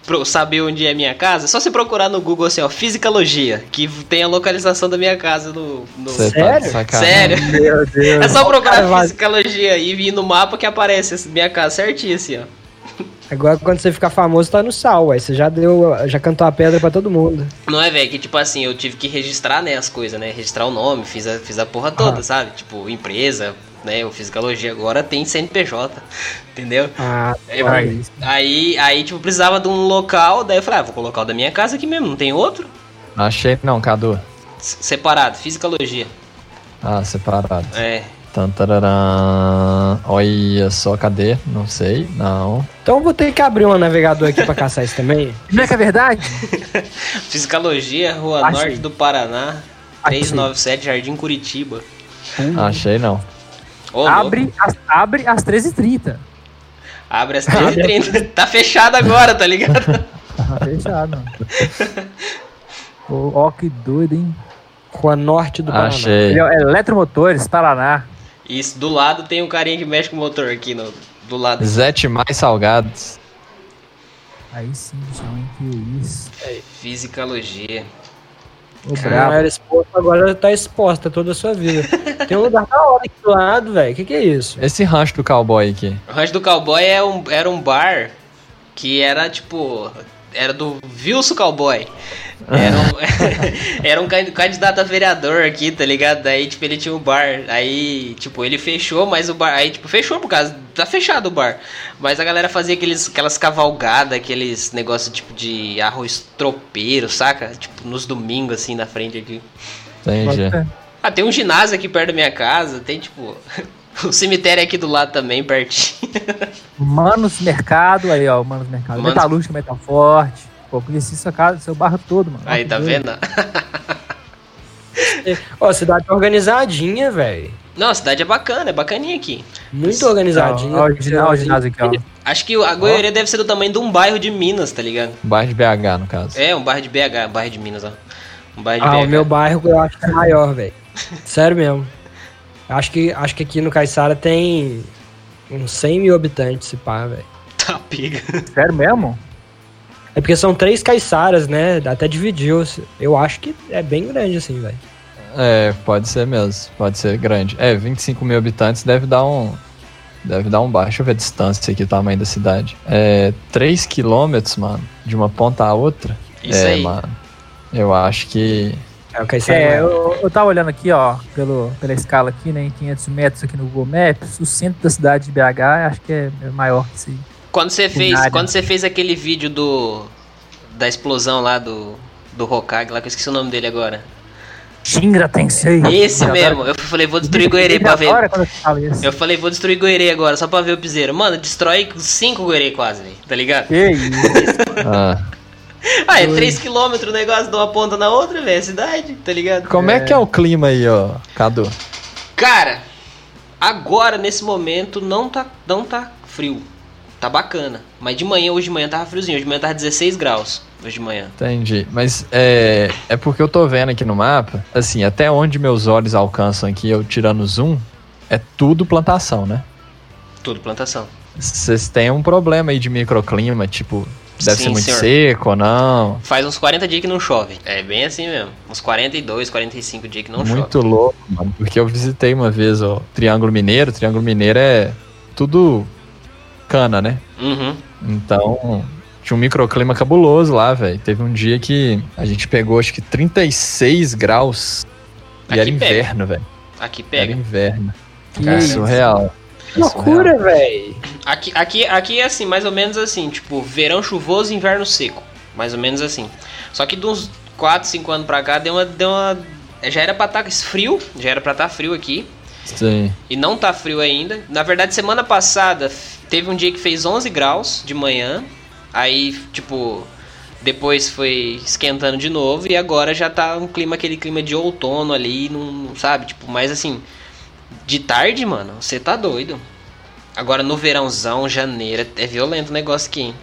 pro- saber onde é a minha casa, é só você procurar no Google assim, ó, Fisicalogia, que tem a localização da minha casa no. no- tá Sério? Sério? Meu Deus. É só cara procurar vai- Fisicalogia e vir no mapa que aparece minha casa certinho assim, ó. Agora, quando você ficar famoso, tá no sal, aí você já deu, já cantou a pedra pra todo mundo. Não é, velho, que tipo assim, eu tive que registrar, né, as coisas, né? Registrar o nome, fiz a, fiz a porra toda, Ah. sabe? Tipo, empresa, né? O Fisicalogia agora tem CNPJ, entendeu? Ah, É, vai. isso. Aí, aí, tipo, precisava de um local, daí eu falei, ah, vou colocar o da minha casa aqui mesmo, não tem outro? Achei, não, Cadu. S- Separado, Fisicalogia. Ah, separado. É. Tantararã. Olha só, cadê? Não sei, não. Então eu vou ter que abrir um navegador aqui pra caçar isso também. Não é que é verdade? Fisicalogia, Rua Achei. Norte do Paraná, Achei. 397, Jardim Curitiba. Achei, não. Louco. abre, as, abre às 13h30. Abre às 13h30. tá fechado agora, tá ligado? Tá fechado. Ó, que doido, hein? Rua Norte do Paraná. Achei. Ele é Eletromotores, Paraná. Isso, do lado tem um carinha que mexe com o motor aqui, no, do lado. Zete mais salgados. Aí sim, hein? Que isso. Fisicalogia. Brabo. era exposto, agora tá exposta toda a sua vida. Tem um lugar da hora aqui do lado, velho. Que que é isso? Esse rancho do cowboy aqui. O Rancho do Cowboy é um, era um bar que era tipo. Era do Wilson Cowboy. Era um, era um can- candidato a vereador aqui, tá ligado? Daí, tipo, ele tinha um bar. Aí, tipo, ele fechou, mas o bar. Aí, tipo, fechou por causa. Tá fechado o bar. Mas a galera fazia aqueles, aquelas cavalgadas, aqueles negócios tipo de arroz tropeiro, saca? Tipo, nos domingos, assim, na frente aqui. Entendi. Ah, tem um ginásio aqui perto da minha casa, tem tipo. O cemitério aqui do lado também, pertinho. Manos Mercado, aí ó, Manos Mercado. Manos- Metalúrgica, Metal Forte. Pô, conheci sua casa, seu barro todo, mano. Aí, tá vendo? Ó, cidade organizadinha, velho. Não, a cidade é bacana, é bacaninha aqui. Muito organizadinha. Ó, ó, o ginásio- ó, o ginásio aqui, ó. Acho que a Goiânia deve ser do tamanho de um bairro de Minas, tá ligado? Bairro de BH, no caso. É, um bairro de BH, um bairro de Minas, ó. Um bairro de Ah, BH. o meu bairro eu acho que é maior, velho. Sério mesmo. Acho que, acho que aqui no Caiçara tem uns 100 mil habitantes, se pá, velho. Tá pega. Sério mesmo? É porque são três caiçaras, né? Até dividiu. Eu acho que é bem grande assim, velho. É, pode ser mesmo. Pode ser grande. É, 25 mil habitantes deve dar um. Deve dar um baixo. Deixa eu ver a distância aqui, o tamanho da cidade. É 3 quilômetros, mano, de uma ponta a outra. Isso é, aí. mano. Eu acho que. É o Caiçara. É, eu, eu tava olhando aqui, ó, pelo, pela escala aqui, né, em 500 metros aqui no Google Maps, o centro da cidade de BH acho que é é maior que isso aí. Quando você fez, quando você fez aquele vídeo do da explosão lá do do Hokage lá, que eu esqueci o nome dele agora. Shinra Tensei. Esse Eu mesmo. Eu falei, vou destruir Goerê pra ver. Eu falei, vou destruir Goerê agora, só pra ver o piseiro. Mano, destrói cinco Goerê quase, velho. Tá ligado? Que isso? Ah, Ah, é 3km o negócio de uma ponta na outra, velho. É cidade, tá ligado? como é. que é o clima aí, ó, Cadu? Cara, agora, nesse momento, não tá, não tá frio. Tá bacana. Mas de manhã, hoje de manhã tava friozinho. Hoje de manhã tava 16 graus. Hoje de manhã. Entendi. Mas é, é porque eu tô vendo aqui no mapa, assim, até onde meus olhos alcançam aqui, eu tirando zoom, é tudo plantação, né? Tudo plantação. Vocês têm um problema aí de microclima, tipo, deve Sim, ser muito senhor. seco ou não? Faz uns 40 dias que não chove. É bem assim mesmo. Uns 42, 45 dias que não chove. muito louco, mano. Porque eu visitei uma vez o Triângulo Mineiro. Triângulo Mineiro é tudo cana, né? Uhum. Então, tinha um microclima cabuloso lá, velho. Teve um dia que a gente pegou, acho que 36 graus. E Aqui era pega. inverno, velho. Aqui Era pega. inverno. Que Cara, isso? surreal. Que loucura, velho. Aqui, aqui, aqui é assim, mais ou menos assim, tipo, verão chuvoso, inverno seco. Mais ou menos assim. Só que de uns 4, 5 anos pra cá deu uma. Deu uma já era pra estar frio, já era pra estar frio aqui. Sim. E não tá frio ainda. Na verdade, semana passada teve um dia que fez 11 graus de manhã. Aí, tipo, depois foi esquentando de novo. E agora já tá um clima, aquele clima de outono ali, não, não sabe? Tipo, mas assim, de tarde, mano, você tá doido. Agora no verãozão, janeiro, é violento o negócio aqui, hein?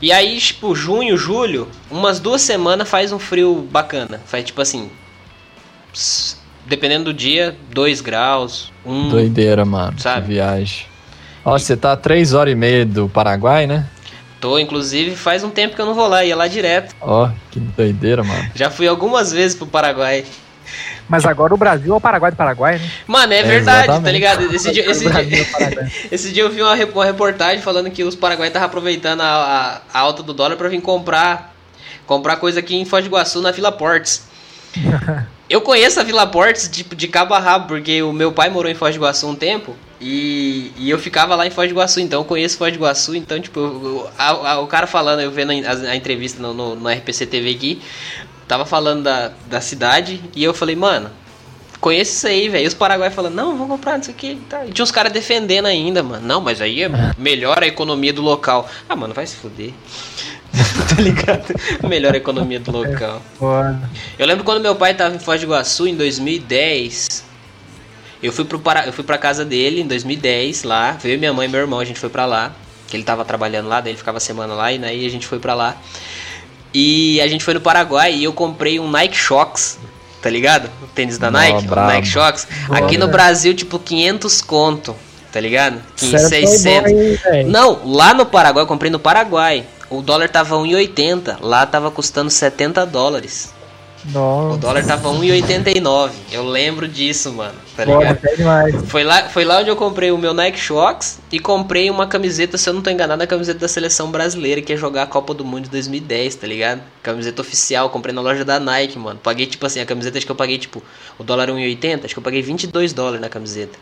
E aí, tipo, junho, julho, umas duas semanas faz um frio bacana. Faz tipo assim. Dependendo do dia, 2 graus, 1. Um, Doideira, mano. Sabe? Que viagem. Ó, você tá a 3 horas e meia do Paraguai, né? Tô, inclusive, faz um tempo que eu não vou lá, ia lá direto. Ó, que doideira, mano. Já fui algumas vezes pro Paraguai. Mas agora o Brasil é o Paraguai do Paraguai, né? Mano, é, É, verdade, tá exatamente. ligado? Esse dia, esse, é dia, Paraguai. esse dia eu vi uma, uma reportagem falando que os paraguaios estavam aproveitando a, a- a alta do dólar pra vir comprar comprar coisa aqui em Foz do Iguaçu, na Vila Portes. Eu conheço a Vila Portes tipo, de cabo a rabo, porque o meu pai morou em Foz do Iguaçu um tempo e, e eu ficava lá em Foz do Iguaçu, então eu conheço Foz do Iguaçu, então, tipo, eu- eu- a- a- o cara falando, eu vendo a, a entrevista no, no, no RPC TV aqui, tava falando da, da cidade e eu falei, mano, conheço isso aí, velho. E os paraguaios falando, não, vamos comprar, não sei o que. Tá. E tinha uns caras defendendo ainda, mano. Não, mas aí é melhor a economia do local. Ah, mano, vai se fuder. tá ligado? Melhor a economia do local. Foda. Eu lembro quando meu pai tava em Foz do Iguaçu em 2010. Eu fui, pro para... eu fui pra casa dele em 2010 lá. Veio minha mãe e meu irmão, a gente foi pra lá. Que ele tava trabalhando lá, daí ele ficava semana lá e daí a gente foi pra lá. E a gente foi no Paraguai e eu comprei um Nike Shox, tá ligado? O tênis da Nike, brabo. Nike Shox. Aqui no Brasil, tipo, 500 conto, tá ligado? Sério, 600. foi bom, hein, velho? Não, lá no Paraguai, eu comprei no Paraguai. O dólar tava 1,80. Lá tava custando 70 dólares. O Nossa. dólar tava 1,89. Eu lembro disso, mano. Tá ligado? Foi lá, foi lá onde eu comprei o meu Nike Shox e comprei uma camiseta, se eu não tô enganado, a camiseta da seleção brasileira que ia jogar a Copa do Mundo de 2010, tá ligado? Camiseta oficial, comprei na loja da Nike, mano. Paguei tipo assim, a camiseta acho que eu paguei tipo, o dólar 1,80, acho que eu paguei 22 dólares na camiseta.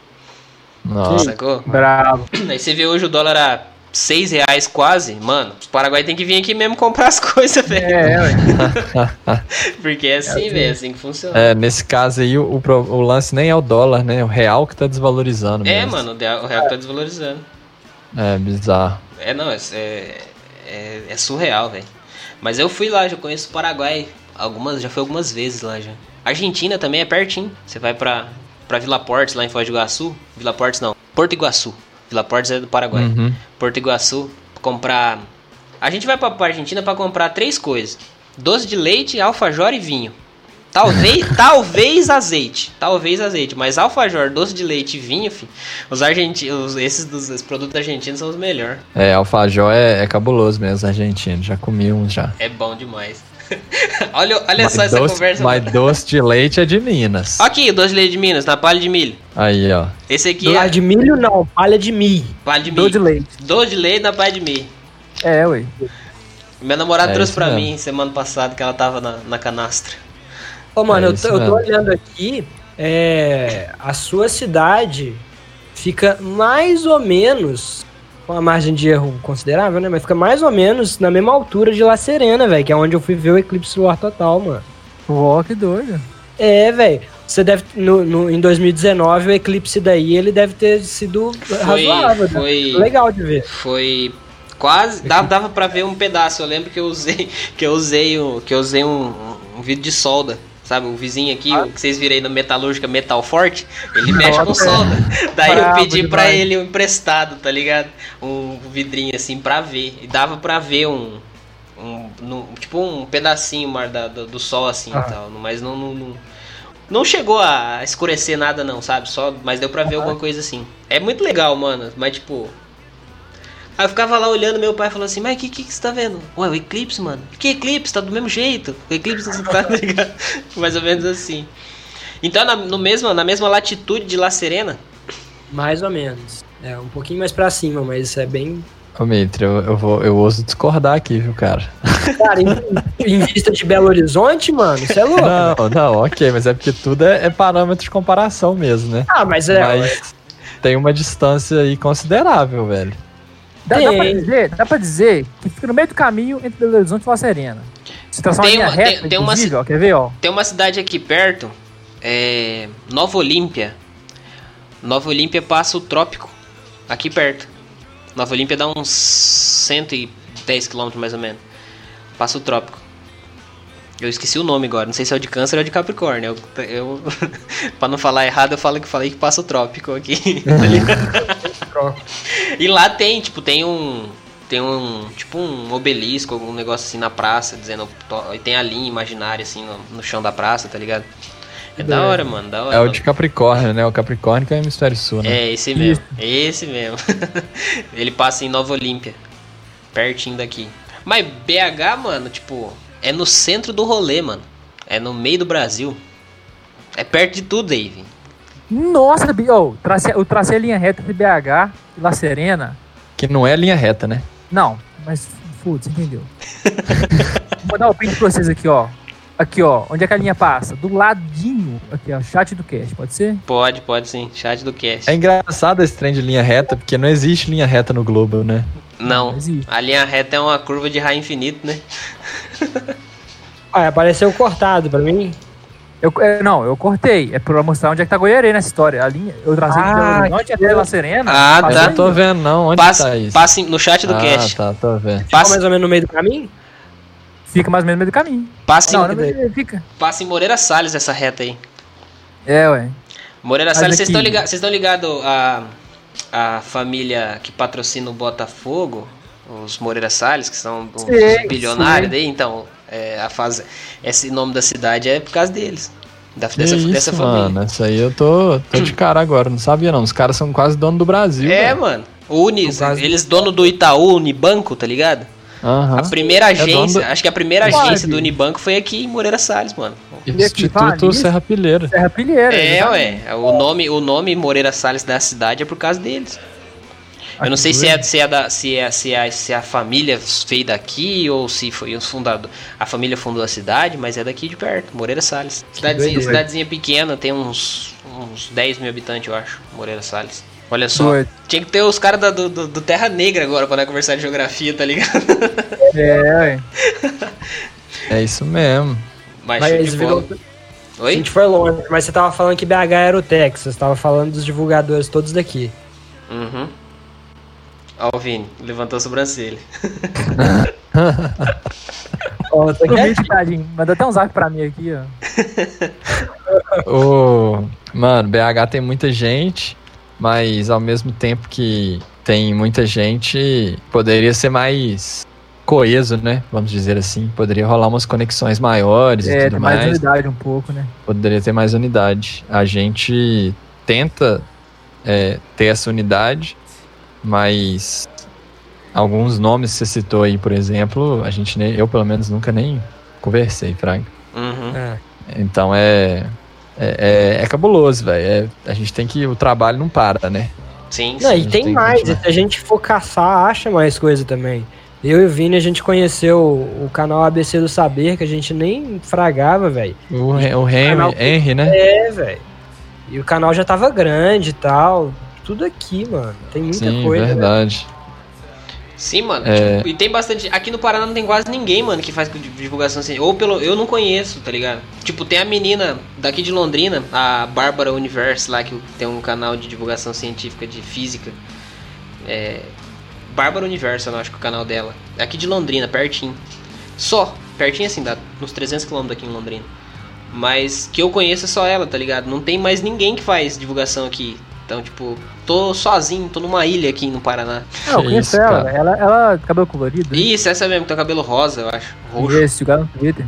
Nossa. Sacou? Bravo. Aí você vê hoje o dólar a 6 reais quase, mano. Os Paraguai tem que vir aqui mesmo comprar as coisas, velho. É, ué. Porque é assim, velho, é assim que funciona. É, nesse caso aí, o, o o lance nem é o dólar, né? É o real que tá desvalorizando É, mesmo. mano, o real real tá desvalorizando. É, bizarro. É, não, é, é, é- é surreal, velho. Mas eu fui lá, já conheço o Paraguai algumas, já fui algumas vezes lá já. Argentina também é pertinho. Você vai pra, pra Vila Portes, lá em Foz do Iguaçu. Vila Portes não, Porto Iguaçu. Vila Portes é do Paraguai. Uhum. Porto Iguaçu, comprar. A gente vai pra, pra Argentina pra comprar três coisas: doce de leite, alfajor e vinho. Talvez, talvez azeite, talvez azeite, mas alfajor, doce de leite e vinho, os argentinos, esses dos esses produtos argentinos são os melhores. É, alfajor é, é cabuloso mesmo, argentino. Já comi uns já. É bom demais. olha, olha só essa doce, conversa. Mas doce de leite é de Minas. Aqui, doce de leite de Minas, na palha de milho. Aí, ó. Esse aqui Do é de milho, não. Palha de milho. palha de milho. de leite. Doce de leite na palha de milho. É, ué. Minha namorada É trouxe pra mesmo. mim semana passada que ela tava na, na canastra. Ô, mano, É eu, tô, eu tô olhando aqui. É, a sua cidade fica mais ou menos. Com uma margem de erro considerável, né? Mas fica mais ou menos na mesma altura de La Serena, velho. Que é onde eu fui ver o eclipse solar total, mano. Pô, que doido. É, velho. Você deve. No, no- em 2019, o eclipse daí ele deve ter sido Foi, razoável. né? foi, Legal de ver. foi quase dava, dava para ver um pedaço. Eu lembro que eu usei que eu usei um, que eu usei um, um vidro de solda. Sabe, o vizinho aqui, o que vocês viram aí na metalúrgica Metal Forte, ele mexe com Nossa, solda. Daí eu pedi pra demais. ele um emprestado, tá ligado? Um vidrinho assim pra ver. E dava pra ver um. um no- tipo um pedacinho da- do, do sol assim Ah. e tal. Mas não, não, não, não chegou a escurecer nada, não, sabe? Só, mas deu pra ver alguma coisa assim. É muito legal, mano. Mas tipo. Aí eu ficava lá olhando, meu pai falou assim, mas o que, que, que você tá vendo? Ué, o eclipse, mano. Que eclipse? Tá do mesmo jeito. O eclipse não tá ligado? Mais ou menos assim. Então, na, no mesmo, na mesma latitude de La Serena, Mais ou menos. É, um pouquinho mais pra cima, mas é bem. Ô, Mitre, eu, eu, vou, eu ouso discordar aqui, viu, cara? Cara, em, em vista de Belo Horizonte, mano, isso é louco. Não, não, ok, mas é porque tudo é, é parâmetro de comparação mesmo, né? Ah, mas é. mas tem uma distância aí considerável, velho. Dá, dá, pra dizer, dá pra dizer que fica no meio do caminho entre Belo Horizonte e La Serena. Se Tem linha uma- reta, tem- tem uma ó, quer ver, ó? tem uma cidade aqui perto, é, Nova Olímpia. Nova Olímpia passa o trópico, aqui perto. Nova Olímpia dá uns 110 km mais ou menos. Passa o trópico. Eu esqueci o nome agora, não sei se é o de câncer ou de capricórnio. Eu, eu pra não falar errado, eu falo que falei que passa o trópico aqui. e lá tem, tipo, tem um. Tem um. Tipo um obelisco, algum negócio assim na praça, dizendo. E tem a linha imaginária assim no, no chão da praça, tá ligado? É da hora, mano, da hora. É o de Capricórnio, né? O Capricórnio que é o hemisfério sul, né? É, esse mesmo. Esse mesmo. Ele passa em Nova Olímpia. Pertinho daqui. Mas BH, mano, tipo, é no centro do rolê, mano. É no meio do Brasil. É perto de tudo, Dave. Nossa, oh, tracei, eu tracei a linha reta entre BH e La Serena. Que não é linha reta, né? Não, mas foda-se, entendeu? Vou dar o print pra vocês aqui, ó. Aqui, ó. Onde é que a linha passa? Do ladinho. Aqui, ó. Chat do cast, pode ser? Pode, pode sim. Chat do cast. É engraçado esse trem de linha reta, porque não existe linha reta no globo, né? Não, existe. a linha reta é uma curva de raio infinito, né? Ah, apareceu cortado pra mim. Eu, é, não, eu cortei. É pra mostrar onde é que tá Goiarei nessa história. A linha, eu tracei de Ah, Belo Horizonte que até. La Serena. Ah, tá. eu não tô vendo, não. Onde Passa, tá isso? passa no chat do ah, cast. tá, tô vendo. Ficou Passa, mais ou menos no meio do caminho? Fica mais ou menos no meio do caminho. passa, Não, em, não, fica. passa em Moreira Salles essa reta aí. É, ué. Moreira Mas Salles, vocês estão ligados vocês estão ligado a, a família que patrocina o Botafogo, os Moreira Salles, que são Sei, bilionários sei. daí, então, é, a fase, esse nome da cidade é por causa deles. Da, dessa, isso, dessa família. mano. Essa aí eu tô, tô de cara agora. Não sabia, não. Os caras são quase dono do Brasil. É, velho. mano. O Uni, No caso- eles dono do Itaú, Unibanco, tá ligado? Aham. A primeira dono agência, do- acho que a primeira agência do Unibanco foi aqui em Moreira Salles, mano. Instituto Vale, Serra Pilheira. Serra Pilheira. É, exatamente. ué. O nome, o nome Moreira Salles da cidade é por causa deles. Eu não sei se é, se, é da, se, é, se, é, se a família veio daqui ou se foi os fundadores. A família fundou a cidade, mas é daqui de perto, Moreira Salles. Cidadezinha, cidadezinha pequena, tem uns, uns 10 mil habitantes, eu acho, Moreira Salles. Olha só. Doido. Tinha que ter os caras do, do, do Terra Negra agora pra nós conversar de geografia, tá ligado? É, ué. É isso mesmo. Mas, Mas virou. bola. A Oi? gente foi longe, mas você tava falando que BH era o Texas, tava falando dos divulgadores todos daqui. Uhum. Ó, o Vini, levantou a sobrancelha. Ó, tá Tô meio tadinho. Mandou até um zap pra mim aqui, ó. o, mano, BH tem muita gente, mas ao mesmo tempo que tem muita gente, poderia ser mais coeso, né? Vamos dizer assim. Poderia rolar umas conexões maiores É, e tudo tem mais mais. unidade um pouco, né? Poderia ter mais unidade. A gente tenta é, ter essa unidade, mas alguns nomes que você citou aí, por exemplo, a gente nem, eu pelo menos nunca nem conversei, Fraga. Uhum. É. Então é é, é, é cabuloso, velho. É, a gente tem que o trabalho não para, né? Sim, Não, sim. e tem tem mais, se a gente for caçar, acha mais coisa também. Eu e o Vini, a gente conheceu o canal ABC do Saber, que a gente nem fragava, velho. O, o Canal- Henry, Henry, né? É, velho. E o canal já tava grande e tal. Tudo aqui, mano. Tem muita Sim, coisa. velho. verdade. Sim, mano. É. Tipo, e tem bastante. Aqui no Paraná não tem quase ninguém, mano, que faz divulgação científica. Ou pelo. Eu não conheço, tá ligado? Tipo, tem a menina daqui de Londrina, a Bárbara Universe, lá, que tem um canal de divulgação científica de física. É. Bárbara Universe, eu acho que é o canal dela. É aqui de Londrina, pertinho. Só. Pertinho assim, dá uns 300 km daqui em Londrina. Mas que eu conheço é só ela, tá ligado? Não tem mais ninguém que faz divulgação aqui. Então, tipo, tô sozinho, tô numa ilha aqui no Paraná. Não, eu Que conheço isso, ela, cara. ela, ela cabelo colorido. né? Isso, essa mesmo, tem o cabelo rosa, eu acho. Roxo. Esse, jogar no Twitter.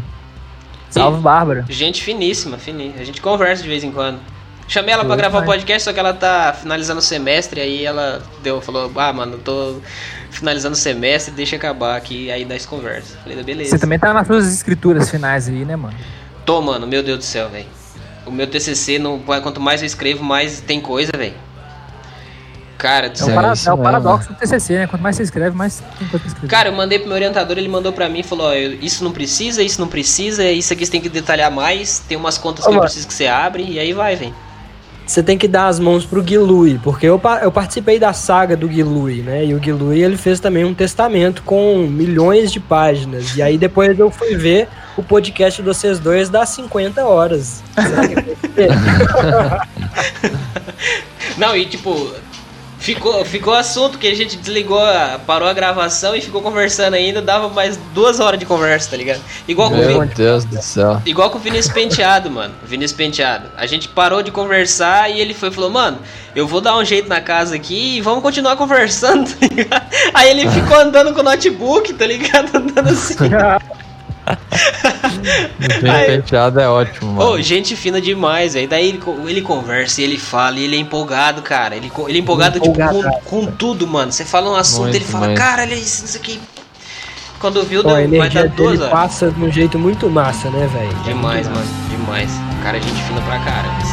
Salve, Bárbara. Gente finíssima, finíssima. A gente conversa de vez em quando. Chamei ela pra Foi gravar o demais. podcast, só que ela tá finalizando o semestre, aí ela deu, falou, ah, mano, eu tô finalizando o semestre, deixa acabar aqui, aí nós conversa. Falei, beleza. Você também tá nas suas escrituras finais aí, né, mano? Tô, mano, meu Deus do céu, velho. O meu TCC, não, quanto mais eu escrevo, mais tem coisa, velho. Cara, do É céu. o, É para- é o mesmo. paradoxo do TCC, né? Quanto mais você escreve, mais tem coisa pra escrever. Cara, eu mandei pro meu orientador, ele mandou pra mim e falou, ó, eu- isso não precisa, isso não precisa, isso aqui você tem que detalhar mais, tem umas contas Ô, que eu mano. preciso que você abre, e aí vai, velho. Você tem que dar as mãos pro Guilui, porque eu, eu participei da saga do Guilui, né? E o Guilui, ele fez também um testamento com milhões de páginas. E aí depois eu fui ver o podcast de vocês dois das 50 horas. Não, e tipo, ficou, ficou assunto que a gente desligou, a- parou a gravação e ficou conversando ainda, dava mais duas horas de conversa, tá ligado? Igual com, o Meu Vin- Deus do céu. igual com o Vinícius Penteado, mano. Vinícius Penteado. A gente parou de conversar e ele foi e falou, mano, eu vou dar um jeito na casa aqui e vamos continuar conversando, tá ligado? Aí ele ficou andando com o notebook, tá ligado? Andando assim. O Ai. penteado é ótimo, mano. Ô, gente fina demais, velho. Daí ele, ele conversa e ele fala e ele é empolgado, cara. Ele, ele é empolgado tipo, com, Empolgado. com tudo, mano. Você fala um assunto, Muito ele fala, mais. cara, olha isso, isso aqui. Quando viu, a deu, vai energia dar duas horas. passa de um jeito muito massa, né, velho? Demais, mano. Demais. Cara, gente fina pra caramba.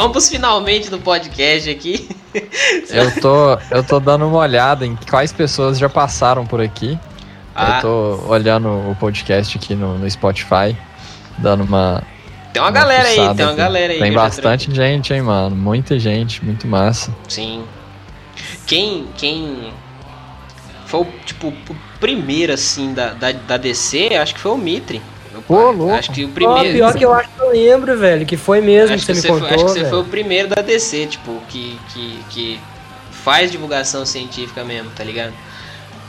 Vamos finalmente do podcast aqui. Eu tô, eu tô dando uma olhada em quais pessoas já passaram por aqui. Ah. Eu tô olhando o podcast aqui no, no Spotify, dando uma. Tem uma galera aí, tem uma aqui. galera aí. Tem bastante gente, hein, mano. Muita gente, muito massa. Sim. Quem. Quem. Foi o, tipo, o primeiro, assim, da, da, da DC, acho que foi o Mitre. Meu Ô, pai. louco. Acho que o Pô, primeiro. pior que eu acho que eu lembro, velho, que foi mesmo acho que você me foi, contou, acho que você velho. foi o primeiro da DC, tipo, que, que, que faz divulgação científica mesmo, tá ligado?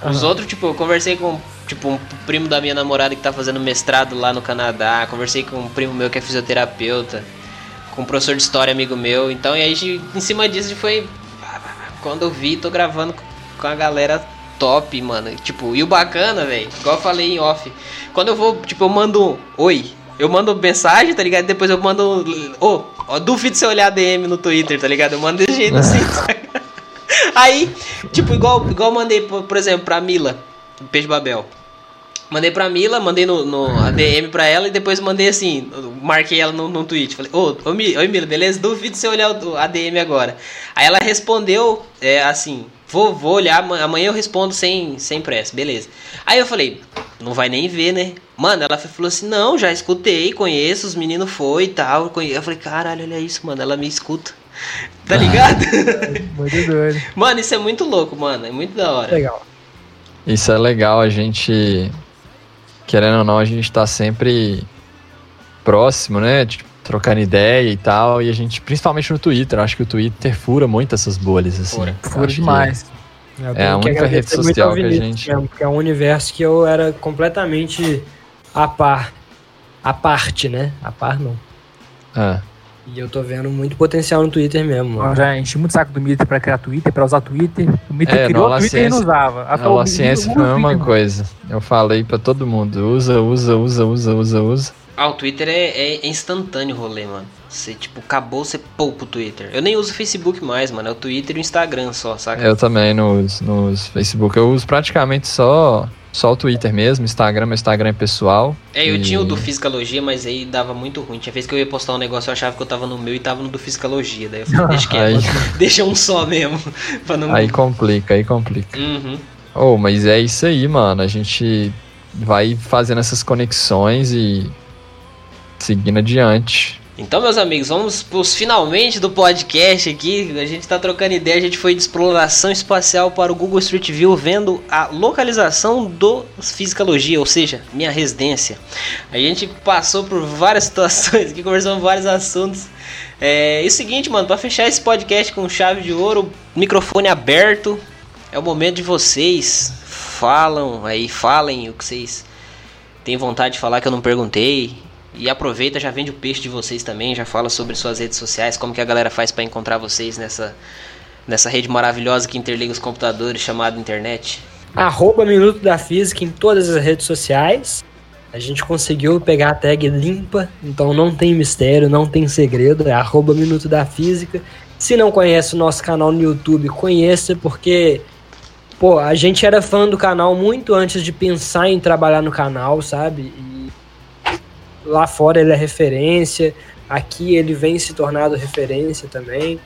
Os outros, tipo, eu conversei com tipo, um primo da minha namorada que tá fazendo mestrado lá no Canadá, conversei com um primo meu que é fisioterapeuta, com um professor de história amigo meu, então e aí em cima disso foi. Quando eu vi, tô gravando com a galera top, mano. Tipo, e o bacana, velho, igual eu falei em off. Quando eu vou, tipo, eu mando um oi. Eu mando mensagem, tá ligado? Depois eu mando. um, Ô, ó, duvido você olhar DM no Twitter, tá ligado? Eu mando desse jeito assim. saca? Aí, tipo, igual, igual eu mandei, por, exemplo, pra Mila, do Peixe Babel. Mandei pra Mila, mandei no, no ADM pra ela e depois mandei assim, marquei ela no, no tweet. Falei, ô, ô, Mila, beleza? Duvido você olhar o ADM agora. Aí ela respondeu é, assim, vou, vou olhar, ama- amanhã eu respondo sem, sem pressa, beleza. Aí eu falei, não vai nem ver, né? Mano, ela falou assim, não, já escutei, conheço, os meninos foi e tal. Eu falei, caralho, olha isso, mano, ela me escuta. Tá ligado? Muito doido. mano, isso é muito louco, mano. É muito da hora. Legal. Isso é legal, a gente. Querendo ou não, a gente tá sempre próximo, né? Tipo, trocando ideia e tal. E a gente, principalmente no Twitter, acho que o Twitter fura muito essas bolhas, assim. Fura. Fura demais. Eu É tenho a que única rede social que a gente- mesmo, porque é um universo que eu era completamente a par. A parte, né? A par não. Ah, E eu tô vendo muito potencial no Twitter mesmo, Eu mano. já enchi muito saco do Mitre pra criar Twitter, pra usar Twitter. O Mitre É, criou não, o Twitter e não usava. a Atual- ciência foi a mesma Twitter, coisa. Eu falei pra todo mundo: usa, usa, usa, usa, usa, usa. Ah, o Twitter é, é instantâneo o rolê, mano. Você, tipo, acabou, você poupa o Twitter. Eu nem uso o Facebook mais, mano. É o Twitter e o Instagram só, saca? Eu também não uso, não uso Facebook. Eu uso praticamente só, só o Twitter mesmo. Instagram, meu Instagram é pessoal. É, eu E- tinha o do Fisicalogia, mas aí dava muito ruim. Tinha vez que eu ia postar um negócio, eu achava que eu tava no meu e tava no do Fisicalogia. Daí eu falei, deixa quieto, Aí- deixa um só mesmo. não... Aí complica, aí complica. Uhum. Oh, mas é isso aí, mano. A gente vai fazendo essas conexões e seguindo adiante. Então, meus amigos, vamos pros finalmente do podcast aqui. A gente tá trocando ideia, a gente foi de exploração espacial para o Google Street View, vendo a localização do Fisicalogia, ou seja, minha residência. A gente passou por várias situações aqui, conversamos vários assuntos. É, e o seguinte, mano, para fechar esse podcast com chave de ouro, microfone aberto, é o momento de vocês. Falam aí, falem o que vocês têm vontade de falar que eu não perguntei. E aproveita, já vende o peixe de vocês também, já fala sobre suas redes sociais, como que a galera faz pra encontrar vocês nessa, nessa rede maravilhosa que interliga os computadores chamada internet. Arroba Minuto da Física em todas as redes sociais. A gente conseguiu pegar a tag limpa, então não tem mistério, não tem segredo. É arroba Minuto da Física. Se não conhece o nosso canal no YouTube, conheça, porque pô, a gente era fã do canal muito antes de pensar em trabalhar no canal, sabe? E lá fora ele é referência, aqui ele vem se tornando referência também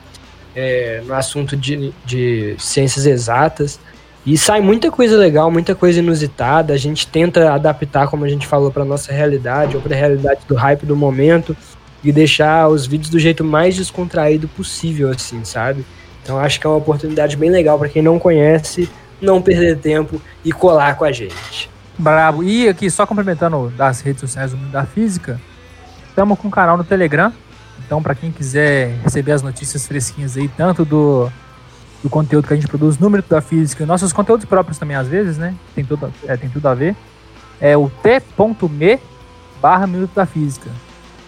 é, no assunto de, de ciências exatas. E sai muita coisa legal, muita coisa inusitada. A gente tenta adaptar, como a gente falou, para nossa realidade ou para a realidade do hype do momento e deixar os vídeos do jeito mais descontraído possível, assim, sabe? Então acho que é uma oportunidade bem legal para quem não conhece, não perder tempo e colar com a gente. Brabo. E aqui, só complementando das redes sociais do Mundo da Física, estamos com um canal no Telegram. Então, para quem quiser receber as notícias fresquinhas aí, tanto do, do conteúdo que a gente produz Minuto da Física nossos conteúdos próprios também, às vezes, né? Tem tudo, é, tem tudo a ver. É o t.me barra Minuto da Física.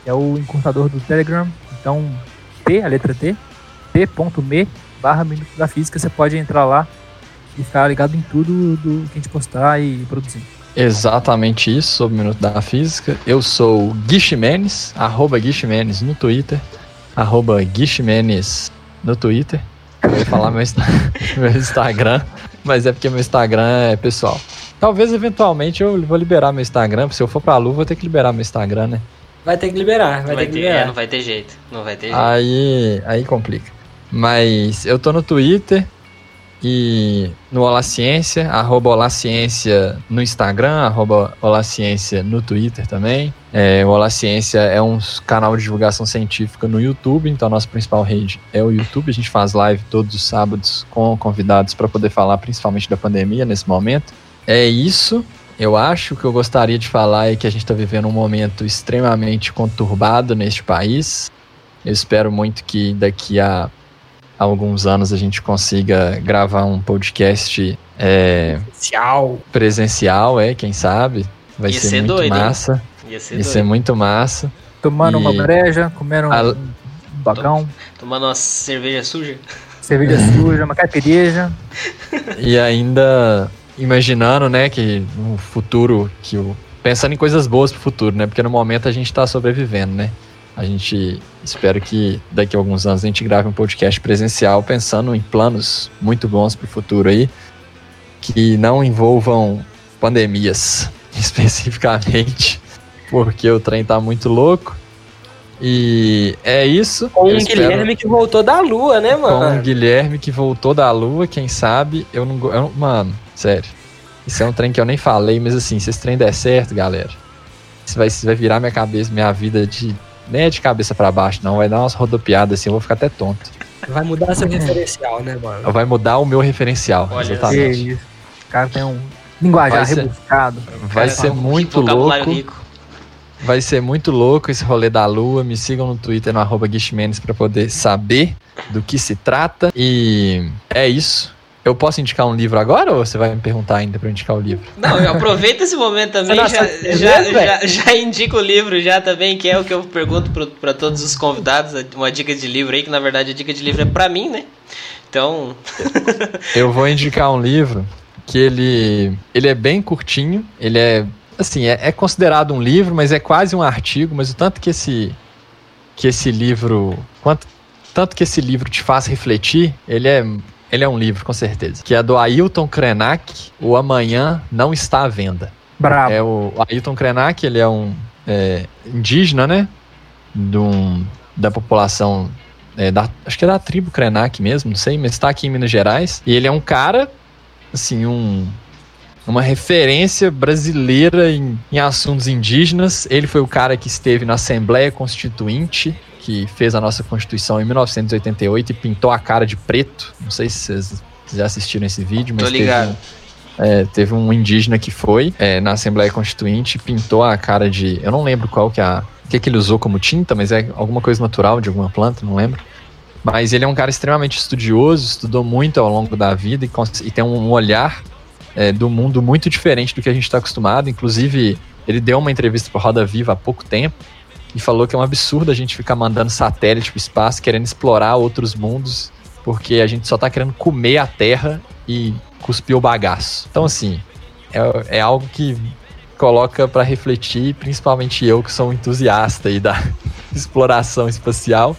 É o encurtador do Telegram. Então, T, a letra T, t.me barra Minuto da Física. Você pode entrar lá e ficar ligado em tudo do que a gente postar e produzir. Exatamente isso sobre o Minuto da Física. Eu sou o Gui Ximenes, arroba Gui Ximenes no Twitter, arroba Gui Ximenes no Twitter. Eu ia falar meu, meu Instagram, mas é porque meu Instagram é pessoal. Talvez eventualmente eu vou liberar meu Instagram, porque se eu for pra Lu, vou ter que liberar meu Instagram, né? Vai ter que liberar, vai, vai ter que ter, é, liberar. não vai ter jeito. Não vai ter jeito. Aí, aí complica. Mas eu tô no Twitter e no Olá Ciência, arroba Olá Ciência no Instagram, arroba Olá Ciência no Twitter também. É, o Olá Ciência é um canal de divulgação científica no YouTube, então a nossa principal rede é o YouTube. A gente faz live todos os sábados com convidados para poder falar principalmente da pandemia nesse momento. É isso. Eu acho que eu gostaria de falar é que a gente está vivendo um momento extremamente conturbado neste país. Eu espero muito que daqui a alguns anos a gente consiga gravar um podcast é, Tchau. presencial, é, quem sabe. Vai Ia ser, ser muito doido, hein? massa. Ia ser Ia doido. ser muito massa. Tomando E- uma breja, comendo um, A- um bagão, Tomando uma cerveja suja. cerveja suja, uma caipirinha. E ainda imaginando, né, que no futuro, que o. Pensando em coisas boas pro futuro, né? Porque no momento a gente tá sobrevivendo, né? A gente espera que daqui a alguns anos a gente grave um podcast presencial pensando em planos muito bons pro futuro aí, que não envolvam pandemias especificamente, porque o trem tá muito louco. E é isso. Com o espero- Guilherme que voltou da lua, né, com o mano? Guilherme que voltou da lua, quem sabe, eu não, eu não- Mano, sério. Isso é um trem que eu nem falei, mas assim, se esse trem der certo, galera, isso vai, isso vai virar minha cabeça, minha vida de Nem é de cabeça pra baixo, não. Vai dar umas rodopiadas assim, eu vou ficar até tonto. Vai mudar seu referencial, né, mano? Vai mudar o meu referencial. Olha exatamente. isso. O cara tem um linguajar Vai ser- rebuscado. Vai ser muito louco. rico. Vai ser muito louco esse rolê da lua. Me sigam no Twitter, no arroba pra poder saber do que se trata. E é isso. Eu posso indicar um livro agora ou você vai me perguntar ainda pra eu indicar o livro? Não, eu aproveita esse momento também, já, sabe já, já, já indica o livro já também, que é o que eu pergunto pra todos os convidados, uma dica de livro aí, que na verdade a dica de livro é pra mim, né? Então, Eu vou indicar um livro que ele, ele é bem curtinho, ele é assim, é, é considerado um livro, mas é quase um artigo, mas o tanto que esse que esse livro, quanto tanto que esse livro te faz refletir, ele é ele é um livro com certeza, que é do Ailton Krenak, O Amanhã Não Está à Venda. Brabo. É o Ailton Krenak, ele é um é, indígena, né? De um- da população, é, da, acho que é da tribo Krenak mesmo, não sei, mas está aqui em Minas Gerais. E ele é um cara, assim, um, uma referência brasileira em, em assuntos indígenas. Ele foi o cara que esteve na Assembleia Constituinte, que fez a nossa Constituição em 1988 e pintou a cara de preto. Não sei se vocês já assistiram esse vídeo, mas tô teve ligado. um- é, teve um indígena que foi é, na Assembleia Constituinte e pintou a cara de. Eu não lembro qual que é a. O que, que ele usou como tinta, mas é alguma coisa natural de alguma planta, não lembro. Mas ele é um cara extremamente estudioso, estudou muito ao longo da vida e, e tem um olhar é, do mundo muito diferente do que a gente está acostumado. Inclusive, ele deu uma entrevista para Roda Viva há pouco tempo e falou que é um absurdo a gente ficar mandando satélite para o espaço, querendo explorar outros mundos, porque a gente só tá querendo comer a Terra e cuspir o bagaço. Então, assim, é, é algo que coloca para refletir, principalmente eu que sou um entusiasta aí da exploração espacial.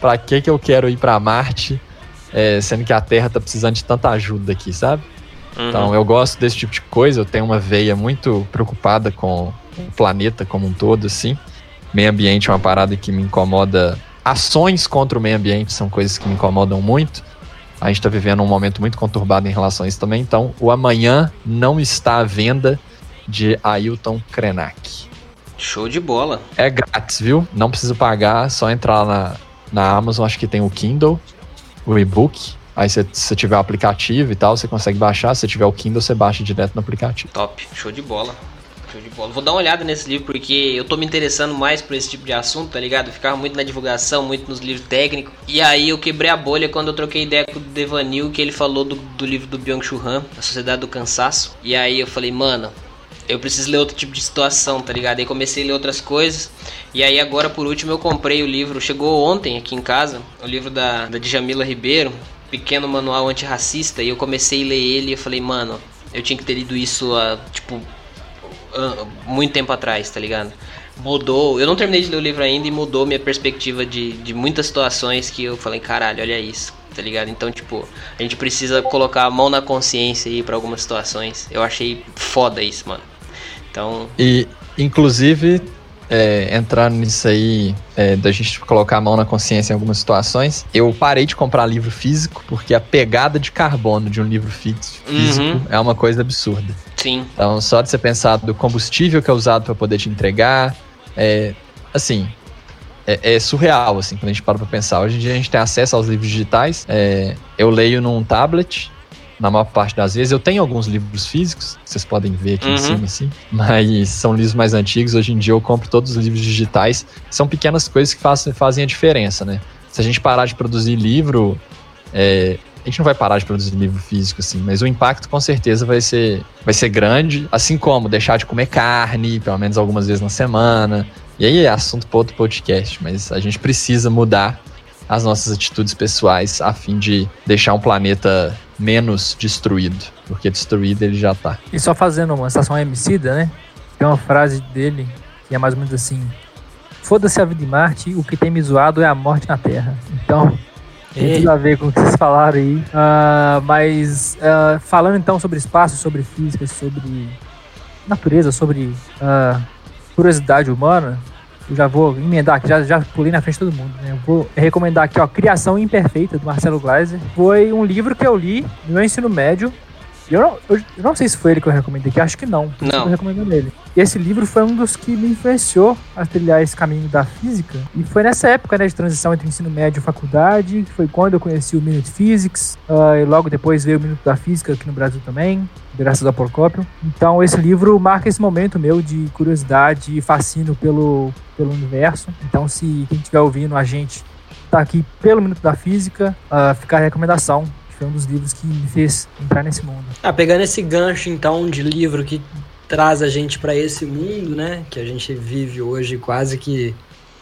Para que que eu quero ir para Marte, é, sendo que a Terra tá precisando de tanta ajuda aqui, sabe? Uhum. Então, eu gosto desse tipo de coisa. Eu tenho uma veia muito preocupada com o planeta como um todo, assim. Meio ambiente é uma parada que me incomoda. Ações contra o meio ambiente são coisas que me incomodam muito. A gente está vivendo um momento muito conturbado em relação a isso também. Então, o amanhã não está à venda de Ailton Krenak. Show de bola. É grátis, viu? Não precisa pagar, só entrar na, na Amazon, acho que tem o Kindle, o e-book. Aí se você tiver o aplicativo e tal, você consegue baixar. Se você tiver o Kindle, você baixa direto no aplicativo. Top, show de bola. Show de bola. Vou dar uma olhada nesse livro porque eu tô me interessando mais por esse tipo de assunto, tá ligado? Eu ficava muito na divulgação, muito nos livros técnicos. E aí eu quebrei a bolha quando eu troquei ideia com o Devanil, que ele falou do, do livro do Byung-Chul Han, A Sociedade do Cansaço. E aí eu falei, mano, eu preciso ler outro tipo de situação, tá ligado? Aí comecei a ler outras coisas. E aí agora por último eu comprei o livro, chegou ontem aqui em casa, o livro da, da Djamila Ribeiro, Pequeno Manual Antirracista, e eu comecei a ler ele e eu falei, mano, eu tinha que ter lido isso há, tipo, muito tempo atrás, tá ligado? Mudou, eu não terminei de ler o livro ainda e mudou minha perspectiva de, de muitas situações que eu falei, caralho, olha isso, tá ligado? Então, tipo, a gente precisa colocar a mão na consciência aí pra algumas situações. Eu achei foda isso, mano. Então, E, inclusive, é, entrando nisso aí, é, da gente colocar a mão na consciência em algumas situações, eu parei de comprar livro físico, porque a pegada de carbono de um livro físico Uhum. é uma coisa absurda. Sim, Então, só de você pensar do combustível que é usado para poder te entregar, é, assim, é, é surreal, assim, quando a gente para pra pensar. Hoje em dia a gente tem acesso aos livros digitais, é, eu leio num tablet, na maior parte das vezes. Eu tenho alguns livros físicos, vocês podem ver aqui Uhum. em cima, assim, mas são livros mais antigos. Hoje em dia eu compro todos os livros digitais. São pequenas coisas que fazem, fazem a diferença, né? Se a gente parar de produzir livro, é, a gente não vai parar de produzir livro físico, assim, mas o impacto com certeza vai ser, vai ser grande, assim como deixar de comer carne, pelo menos algumas vezes na semana. E aí é assunto para outro podcast, mas a gente precisa mudar as nossas atitudes pessoais a fim de deixar um planeta menos destruído, porque destruído ele já tá. E só fazendo uma estação emicida, né? Tem uma frase dele que é mais ou menos assim: Foda-se a vida em Marte, o que tem me zoado é a morte na Terra. Então, tem tudo a ver com o que vocês falaram aí. Ah, mas, ah, falando então sobre espaço, sobre física, sobre natureza, sobre ah, curiosidade humana, eu já vou emendar aqui, já, já pulei na frente de todo mundo. Né? Eu vou recomendar aqui, ó, Criação Imperfeita, do Marcelo Gleiser. Foi um livro que eu li no meu ensino médio E Eu não, eu, não sei se foi ele que eu recomendei aqui, acho que não. Não. que Eu recomendo ele. E esse livro foi um dos que me influenciou a trilhar esse caminho da física. E foi nessa época, né, de transição entre ensino médio e faculdade, que foi quando eu conheci o Minute Physics. ah, e logo depois veio o Minuto da Física aqui no Brasil também, graças ao Procópio. Então esse livro marca esse momento meu de curiosidade e fascínio pelo, pelo universo. Então se quem estiver ouvindo a gente tá aqui pelo Minuto da Física, ah, fica a recomendação. Foi um dos livros que me fez entrar nesse mundo. Ah, pegando esse gancho então de livro que traz a gente pra esse mundo, né, que a gente vive hoje quase que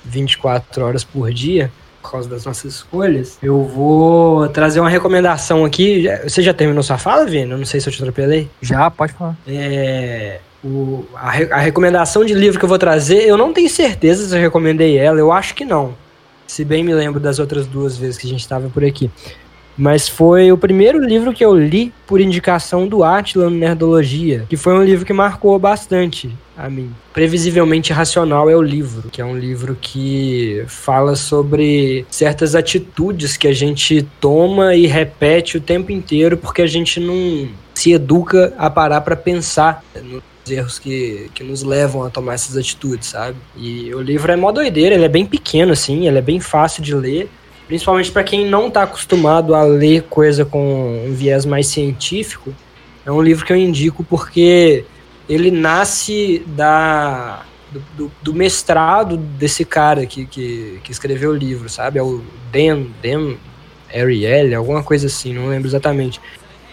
24 horas por dia, por causa das nossas escolhas, eu vou trazer uma recomendação aqui. Você já terminou sua fala, Vini? Eu não sei se eu te atropelei. Já, pode falar. É, o- a, re- a recomendação de livro que eu vou trazer, eu não tenho certeza se eu recomendei ela, eu acho que não. Se bem me lembro das outras duas vezes que a gente estava por aqui. Mas foi o primeiro livro que eu li por indicação do Atila no Nerdologia, que foi um livro que marcou bastante a mim. Previsivelmente Racional é o livro, que é um livro que fala sobre certas atitudes que a gente toma e repete o tempo inteiro porque a gente não se educa a parar para pensar nos erros que, que nos levam a tomar essas atitudes, sabe? E o livro é mó doideira, ele é bem pequeno assim, ele é bem fácil de ler. Principalmente para quem não está acostumado a ler coisa com um viés mais científico, é um livro que eu indico porque ele nasce da do, do- do mestrado desse cara que, que, que escreveu o livro, sabe? É o Dan, Dan Ariely, alguma coisa assim, não lembro exatamente.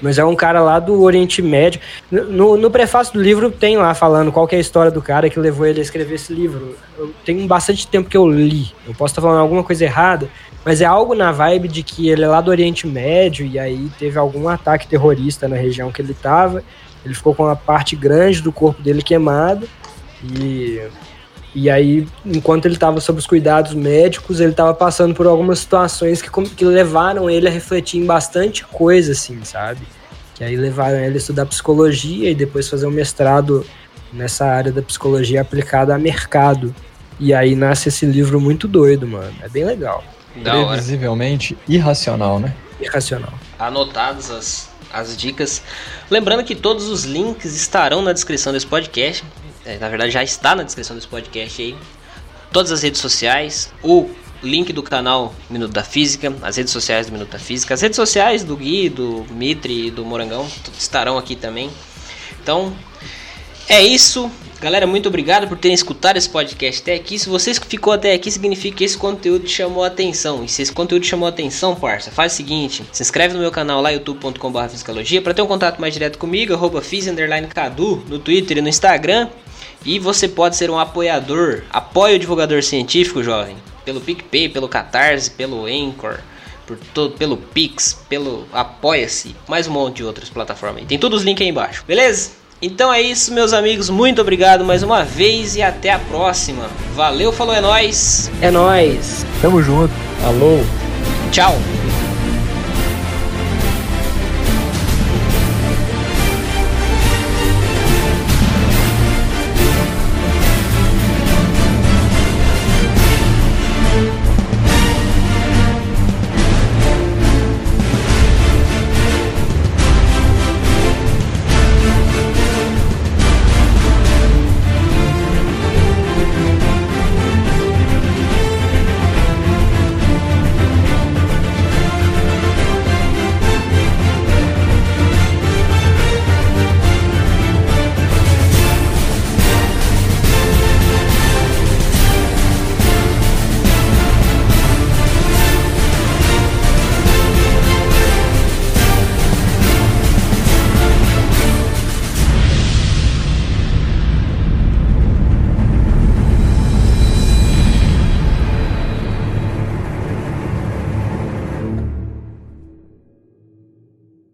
Mas é um cara lá do Oriente Médio. No, no prefácio do livro tem lá falando qual é a história do cara que levou ele a escrever esse livro. Eu tenho bastante tempo que eu li. Eu posso estar falando alguma coisa errada, mas é algo na vibe de que ele é lá do Oriente Médio e aí teve algum ataque terrorista na região que ele estava. Ele ficou com uma parte grande do corpo dele queimado e e aí, enquanto ele estava sob os cuidados médicos, ele estava passando por algumas situações que, que levaram ele a refletir em bastante coisa, assim, sabe? Que aí levaram ele a estudar psicologia e depois fazer um mestrado nessa área da psicologia aplicada a mercado. E aí nasce esse livro muito doido, mano. É bem legal. Da. Previsivelmente irracional, né? Irracional. anotadas as, as dicas. Lembrando que todos os links estarão na descrição desse podcast. É, na verdade, já está na descrição desse podcast aí. Todas as redes sociais, o link do canal Minuto da Física, as redes sociais do Minuto da Física, as redes sociais do Gui, do Mitri e do Morangão estarão aqui também. Então, é isso. Galera, muito obrigado por terem escutado esse podcast até aqui. Se você ficou até aqui, significa que esse conteúdo te chamou a atenção. E se esse conteúdo te chamou a atenção, parça, faz o seguinte: se inscreve no meu canal lá, youtube.com.br para ter um contato mais direto comigo, arroba cadu, no Twitter e no Instagram. E você pode ser um apoiador, apoie o divulgador científico, jovem, pelo PicPay, pelo Catarse, pelo Anchor, por todo, pelo Pix, pelo Apoia-se, mais um monte de outras plataformas. aí. Tem todos os links aí embaixo, beleza? Então é isso, meus amigos. Muito obrigado mais uma vez e até a próxima. Valeu, falou, é nóis. É nóis! Tamo junto. Alô? Tchau.